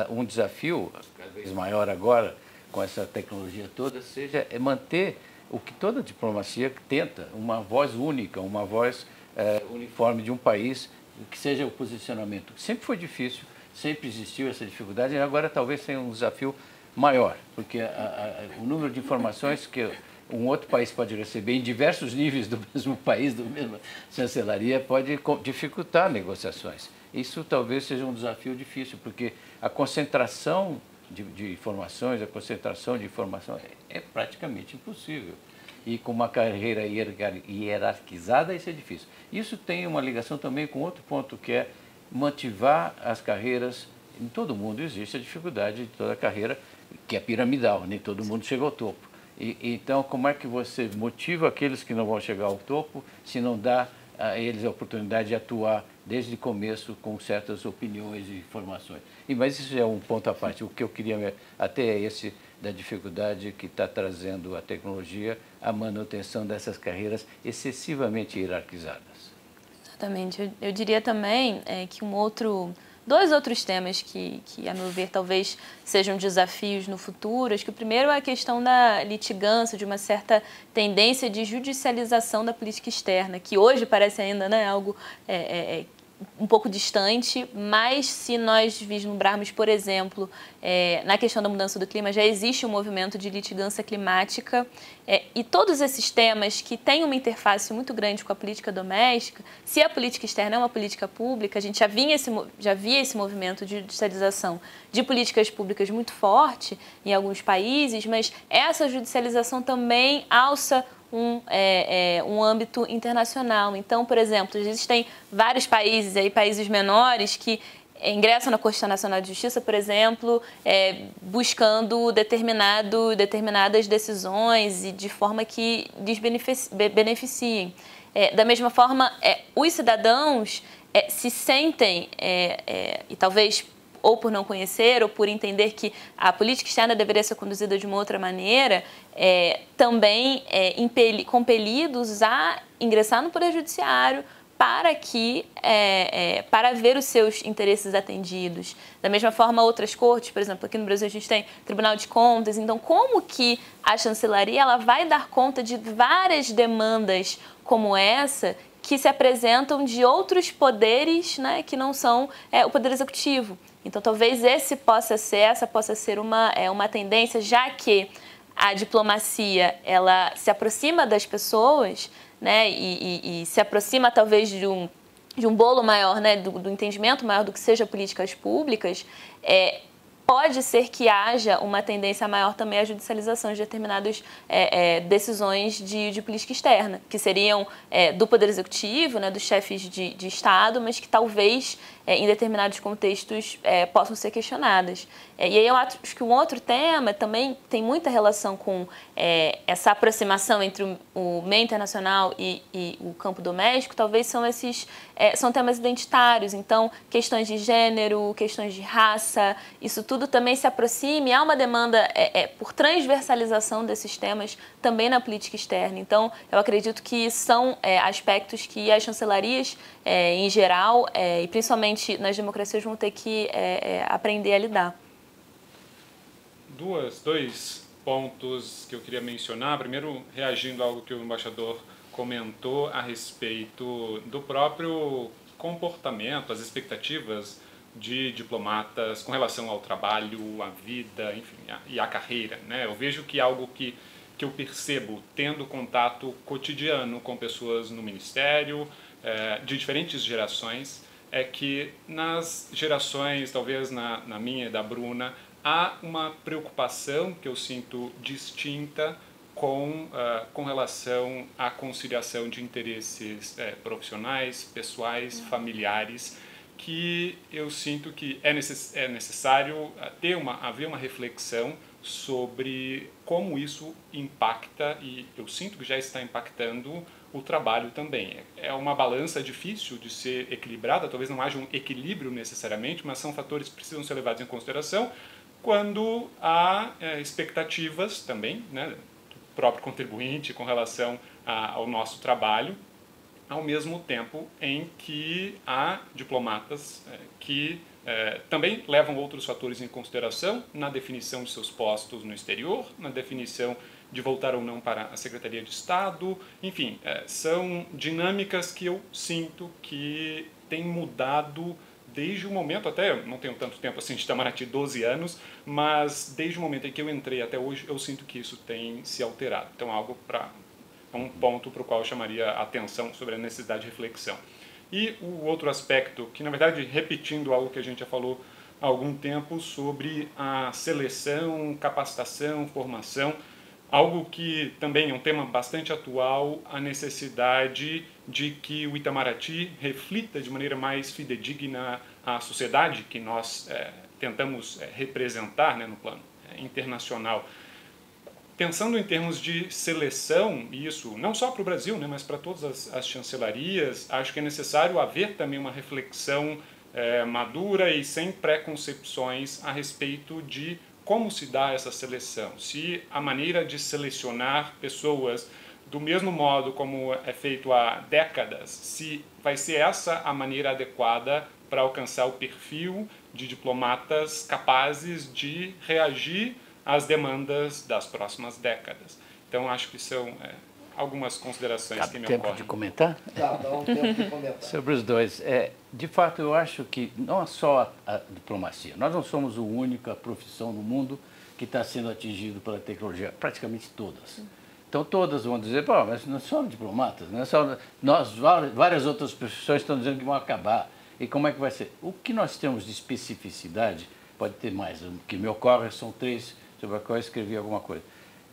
um desafio, cada vez maior agora, com essa tecnologia toda, seja é manter o que toda diplomacia tenta, uma voz única, uma voz é, uniforme de um país, que seja o posicionamento. Sempre foi difícil, sempre existiu essa dificuldade, e agora talvez seja um desafio maior, porque a, a, o número de informações que um outro país pode receber em diversos níveis do mesmo país, do mesmo chancelaria, pode dificultar negociações. Isso talvez seja um desafio difícil, porque a concentração de, de informações, a concentração de informação é, é, praticamente impossível. E com uma carreira hierarquizada, isso é difícil. Isso tem uma ligação também com outro ponto, que é motivar as carreiras. Em todo mundo existe a dificuldade de toda carreira, que é piramidal, nem todo mundo chega ao topo. E, então, como é que você motiva aqueles que não vão chegar ao topo se não dá a eles a oportunidade de atuar desde o começo com certas opiniões e informações? E, mas isso é um ponto à parte. O que eu queria até é esse da dificuldade que está trazendo a tecnologia a manutenção dessas carreiras excessivamente hierarquizadas. Exatamente. Eu, eu diria também é, que um outro dois outros temas que, que, a meu ver, talvez sejam desafios no futuro. Acho que o primeiro é a questão da litigância, de uma certa tendência de judicialização da política externa, que hoje parece ainda né, algo é, é, é um pouco distante, mas se nós vislumbrarmos, por exemplo, é, na questão da mudança do clima, já existe um movimento de litigância climática é, e todos esses temas que têm uma interface muito grande com a política doméstica, se a política externa é uma política pública, a gente já, vinha esse, já via esse movimento de judicialização de políticas públicas muito forte em alguns países, mas essa judicialização também alça um, é, é, um âmbito internacional. Então, por exemplo, existem vários países, aí, países menores, que ingressam na Constituição Nacional de Justiça, por exemplo, é, buscando determinado, determinadas decisões e de forma que lhes beneficiem. É, da mesma forma, é, os cidadãos é, se sentem, é, é, e talvez ou por não conhecer, ou por entender que a política externa deveria ser conduzida de uma outra maneira, é, também é, compelidos a ingressar no Poder Judiciário para que é, é, para ver os seus interesses atendidos. Da mesma forma, outras cortes, por exemplo, aqui no Brasil a gente tem Tribunal de Contas. Então, como que a chancelaria ela vai dar conta de várias demandas como essa que se apresentam de outros poderes, né, que não são é, o poder executivo? Então, talvez esse possa ser, essa possa ser uma, é, uma tendência, já que a diplomacia ela se aproxima das pessoas, né, e, e, e se aproxima talvez de um, de um bolo maior, né, do, do entendimento maior do que seja políticas públicas, é, pode ser que haja uma tendência maior também à judicialização de determinadas é, é, decisões de, de, política externa, que seriam é, do Poder Executivo, né, dos chefes de, de Estado, mas que talvez é, em determinados contextos é, possam ser questionadas. É, e aí eu acho que um outro tema também tem muita relação com essa aproximação entre o, o meio internacional e, e, o campo doméstico, talvez são esses são temas identitários, então questões de gênero, questões de raça, isso tudo também se aproxime, há uma demanda por transversalização desses temas também na política externa. Então eu acredito que são aspectos que as chancelarias em geral e principalmente nas democracias vão ter que é, é, aprender a lidar. Duas, dois pontos que eu queria mencionar. Primeiro, reagindo a algo que o embaixador comentou a respeito do próprio comportamento, as expectativas de diplomatas com relação ao trabalho, à vida, enfim, a, e à carreira. Né? Eu vejo que algo que, que eu percebo tendo contato cotidiano com pessoas no ministério, é, de diferentes gerações, é que nas gerações, talvez na, na minha e da Bruna, há uma preocupação que eu sinto distinta com, uh, com relação à conciliação de interesses uh, profissionais, pessoais, familiares, que eu sinto que é, necess é necessário ah, ter uma, haver uma reflexão sobre como isso impacta, e eu sinto que já está impactando o trabalho também. É uma balança difícil de ser equilibrada, talvez não haja um equilíbrio necessariamente, mas são fatores que precisam ser levados em consideração quando há é, expectativas também né, do próprio contribuinte com relação a, ao nosso trabalho, ao mesmo tempo em que há diplomatas é, que é, também levam outros fatores em consideração na definição de seus postos no exterior, na definição de voltar ou não para a Secretaria de Estado. Enfim, é, são dinâmicas que eu sinto que têm mudado desde o momento, até não tenho tanto tempo assim de Itamaraty, 12 anos, mas desde o momento em que eu entrei até hoje, eu sinto que isso tem se alterado. Então, algo para um ponto para o qual eu chamaria a atenção sobre a necessidade de reflexão. E o outro aspecto, que na verdade, repetindo algo que a gente já falou há algum tempo sobre a seleção, capacitação, formação, Algo que também é um tema bastante atual, a necessidade de que o Itamaraty reflita de maneira mais fidedigna a sociedade que nós é, tentamos é, representar né, no plano é, internacional. Pensando em termos de seleção, isso não só para o Brasil, né, mas para todas as, as, chancelarias, acho que é necessário haver também uma reflexão madura e sem preconcepções a respeito de como se dá essa seleção? Se a maneira de selecionar pessoas do mesmo modo como é feito há décadas, se vai ser essa a maneira adequada para alcançar o perfil de diplomatas capazes de reagir às demandas das próximas décadas. Então, acho que são é, algumas considerações dá que me tempo ocorrem. de comentar? Dá, dá um tempo de comentar. Sobre os dois. É, de fato, eu acho que não é só a, a diplomacia. Nós não somos a única profissão no mundo que está sendo atingido pela tecnologia, praticamente todas. Então todas vão dizer, pô, mas não são diplomatas, não é só nós várias outras profissões estão dizendo que vão acabar. E como é que vai ser? O que nós temos de especificidade, pode ter mais, o que me ocorre são três sobre a qual eu escrevi alguma coisa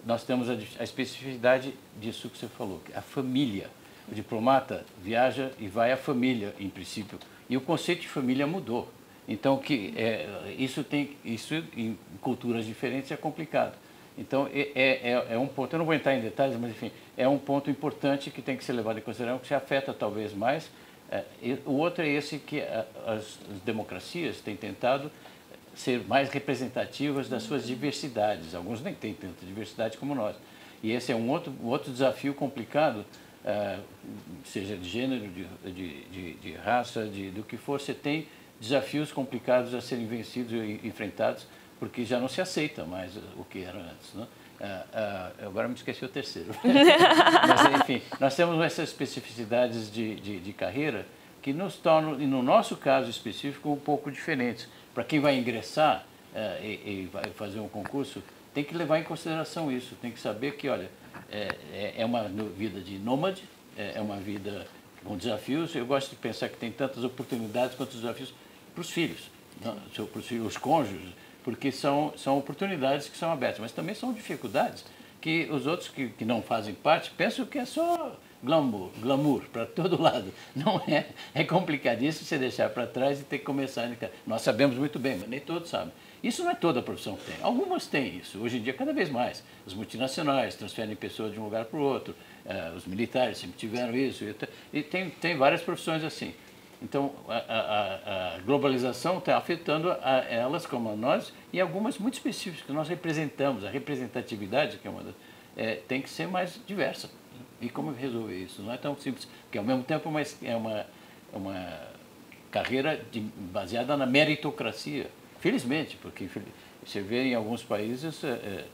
nós temos a, a especificidade disso que você falou, a família. O diplomata viaja e vai à família, em princípio, e o conceito de família mudou. Então, que é, isso tem, isso em culturas diferentes é complicado. Então, é, é, é, um ponto, eu não vou entrar em detalhes, mas enfim, é um ponto importante que tem que ser levado em consideração, que se afeta talvez mais. É, o outro é esse que as, as democracias têm tentado ser mais representativas das suas diversidades. Alguns nem têm tanta diversidade como nós. E esse é um outro, um outro desafio complicado, uh, seja de gênero, de, de, de, raça, de, do que for, você tem desafios complicados a serem vencidos e enfrentados, porque já não se aceita mais o que era antes. Né? Uh, uh, agora me esqueci o terceiro. Mas, enfim, nós temos essas especificidades de, de, de, carreira que nos tornam, e no nosso caso específico, um pouco diferentes. Para quem vai ingressar uh, e, e, vai fazer um concurso, tem que levar em consideração isso, tem que saber que, olha, é, é, é uma vida de nômade, é, é uma vida com desafios. Eu gosto de pensar que tem tantas oportunidades quanto desafios para os filhos, não, para os, filhos, os cônjuges, porque são, são oportunidades que são abertas, mas também são dificuldades que os outros que, que não fazem parte pensam que é só glamour, glamour para todo lado. Não é, é complicadíssimo você deixar para trás e ter que começar. Nós sabemos muito bem, mas nem todos sabem. Isso não é toda a profissão que tem. Algumas têm isso. Hoje em dia, cada vez mais. As multinacionais transferem pessoas de um lugar para o outro. Uh, os militares sempre tiveram isso. E tem, tem várias profissões assim. Então, a, a, a globalização está afetando a elas como a nós e algumas muito específicas que nós representamos. A representatividade, que é uma das, é, tem que ser mais diversa. E como resolver isso? Não é tão simples, porque ao mesmo tempo é uma, é uma carreira de, baseada na meritocracia. Felizmente, porque você vê em alguns países, é, é,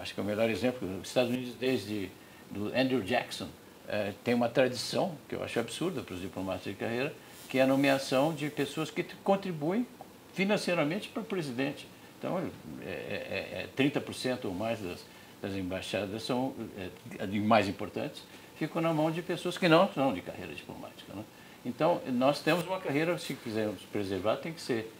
acho que é o melhor exemplo, os Estados Unidos desde do Andrew Jackson, é, tem uma tradição, que eu acho absurda para os diplomatas de carreira, que é a nomeação de pessoas que contribuem financeiramente para o presidente. Então, é, é, é 30% ou mais das, das embaixadas são, é, mais importantes, ficam na mão de pessoas que não são de carreira diplomática. Né? Então, nós temos uma carreira, se quisermos preservar, tem que ser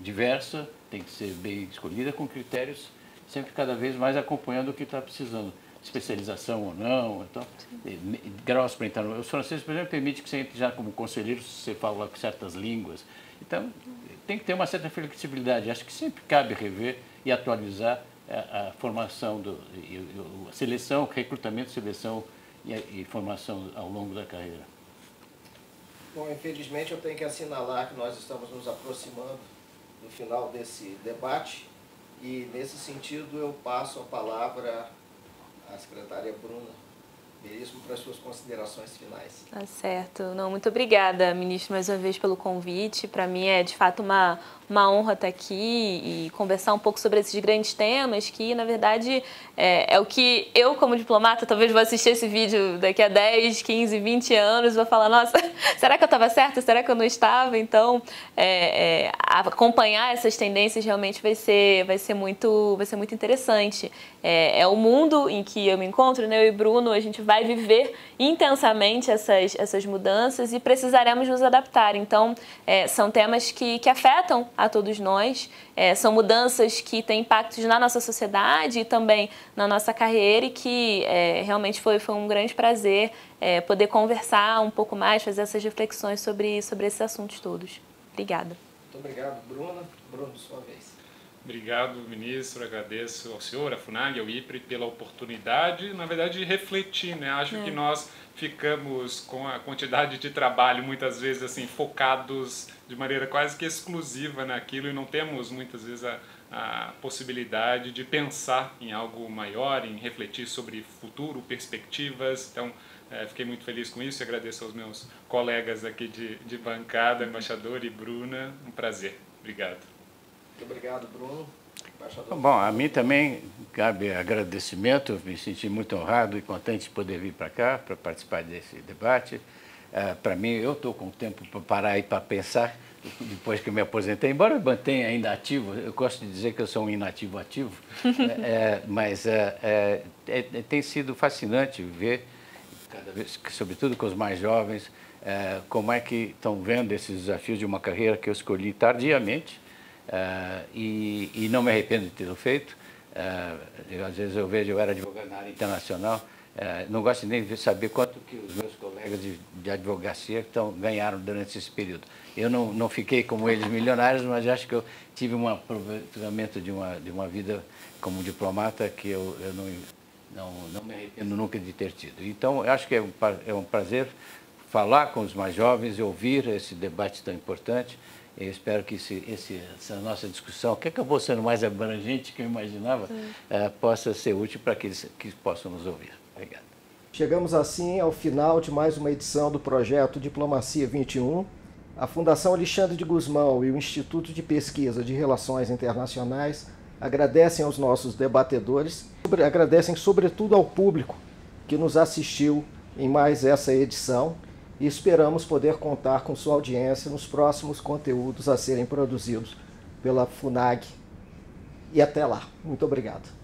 diversa, tem que ser bem escolhida, com critérios sempre cada vez mais acompanhando o que está precisando especialização ou não. Então, graus para entrar. Os franceses, por exemplo, permite que você entre já como conselheiro se você fala certas línguas. Então, tem que ter uma certa flexibilidade. Acho que sempre cabe rever e atualizar a, a formação, do, a seleção, recrutamento, seleção e, e formação ao longo da carreira. Bom, infelizmente eu tenho que assinalar que nós estamos nos aproximando do final desse debate e, nesse sentido, eu passo a palavra a secretária Bruna Veríssimo para as suas considerações finais. Tá certo. Não, muito obrigada, ministro, mais uma vez pelo convite. Para mim é de fato uma, uma honra estar aqui e conversar um pouco sobre esses grandes temas que, na verdade, é, é, o que eu, como diplomata, talvez vou assistir esse vídeo daqui a 10, 15, 20 anos vou falar, nossa, será que eu estava certa? Será que eu não estava? Então, é, é, acompanhar essas tendências realmente vai ser, vai ser, muito, vai ser muito interessante. É, é o mundo em que eu me encontro, né? eu e Bruno, a gente vai viver intensamente essas, essas mudanças e precisaremos nos adaptar. Então, é, são temas que, que afetam a todos nós. É, são mudanças que têm impactos na nossa sociedade e também na nossa carreira e que é, realmente foi, foi um grande prazer é, poder conversar um pouco mais, fazer essas reflexões sobre, sobre esses assuntos todos. Obrigada. Muito obrigado, Bruna. Bruno, sua vez. Obrigado, ministro. Agradeço ao senhor, à FUNAG, ao IPRE, pela oportunidade, na verdade, de refletir. Né? Acho é. que nós ficamos com a quantidade de trabalho muitas vezes assim focados de maneira quase que exclusiva naquilo e não temos muitas vezes a, a possibilidade de pensar em algo maior, em refletir sobre futuro, perspectivas. Então, é, fiquei muito feliz com isso e agradeço aos meus colegas aqui de, de bancada, embaixador e Bruna. Um prazer. Obrigado. Muito obrigado, Bruno. Bom, a mim também cabe agradecimento, me senti muito honrado e contente de poder vir para cá para participar desse debate. Uh, para mim, eu estou com tempo para parar e para pensar, depois que eu me aposentei, embora eu mantenha ainda ativo, eu gosto de dizer que eu sou um inativo ativo, é, mas é, é, tem sido fascinante ver, cada vez, sobretudo com os mais jovens, como é que estão vendo esses desafios de uma carreira que eu escolhi tardiamente, e, e, não me arrependo de tê-lo feito, Uh, às vezes eu vejo, eu era advogado na área internacional, uh, não gosto nem de saber quanto que os meus colegas de, de advocacia estão, ganharam durante esse período. Eu não, não fiquei como eles milionários, mas acho que eu tive um aproveitamento de uma, de uma vida como diplomata que eu, eu não, não, não me arrependo nunca de ter tido. Então, acho que é um, é um prazer falar com os mais jovens e ouvir esse debate tão importante. Eu espero que esse, esse, essa nossa discussão, que acabou sendo mais abrangente que eu imaginava, uh, possa ser útil para aqueles que possam nos ouvir. Obrigado. Chegamos assim ao final de mais uma edição do projeto Diplomacia 21. A Fundação Alexandre de Guzmão e o Instituto de Pesquisa de Relações Internacionais agradecem aos nossos debatedores, agradecem sobretudo ao público que nos assistiu em mais essa edição e esperamos poder contar com sua audiência nos próximos conteúdos a serem produzidos pela FUNAG. E até lá. Muito obrigado.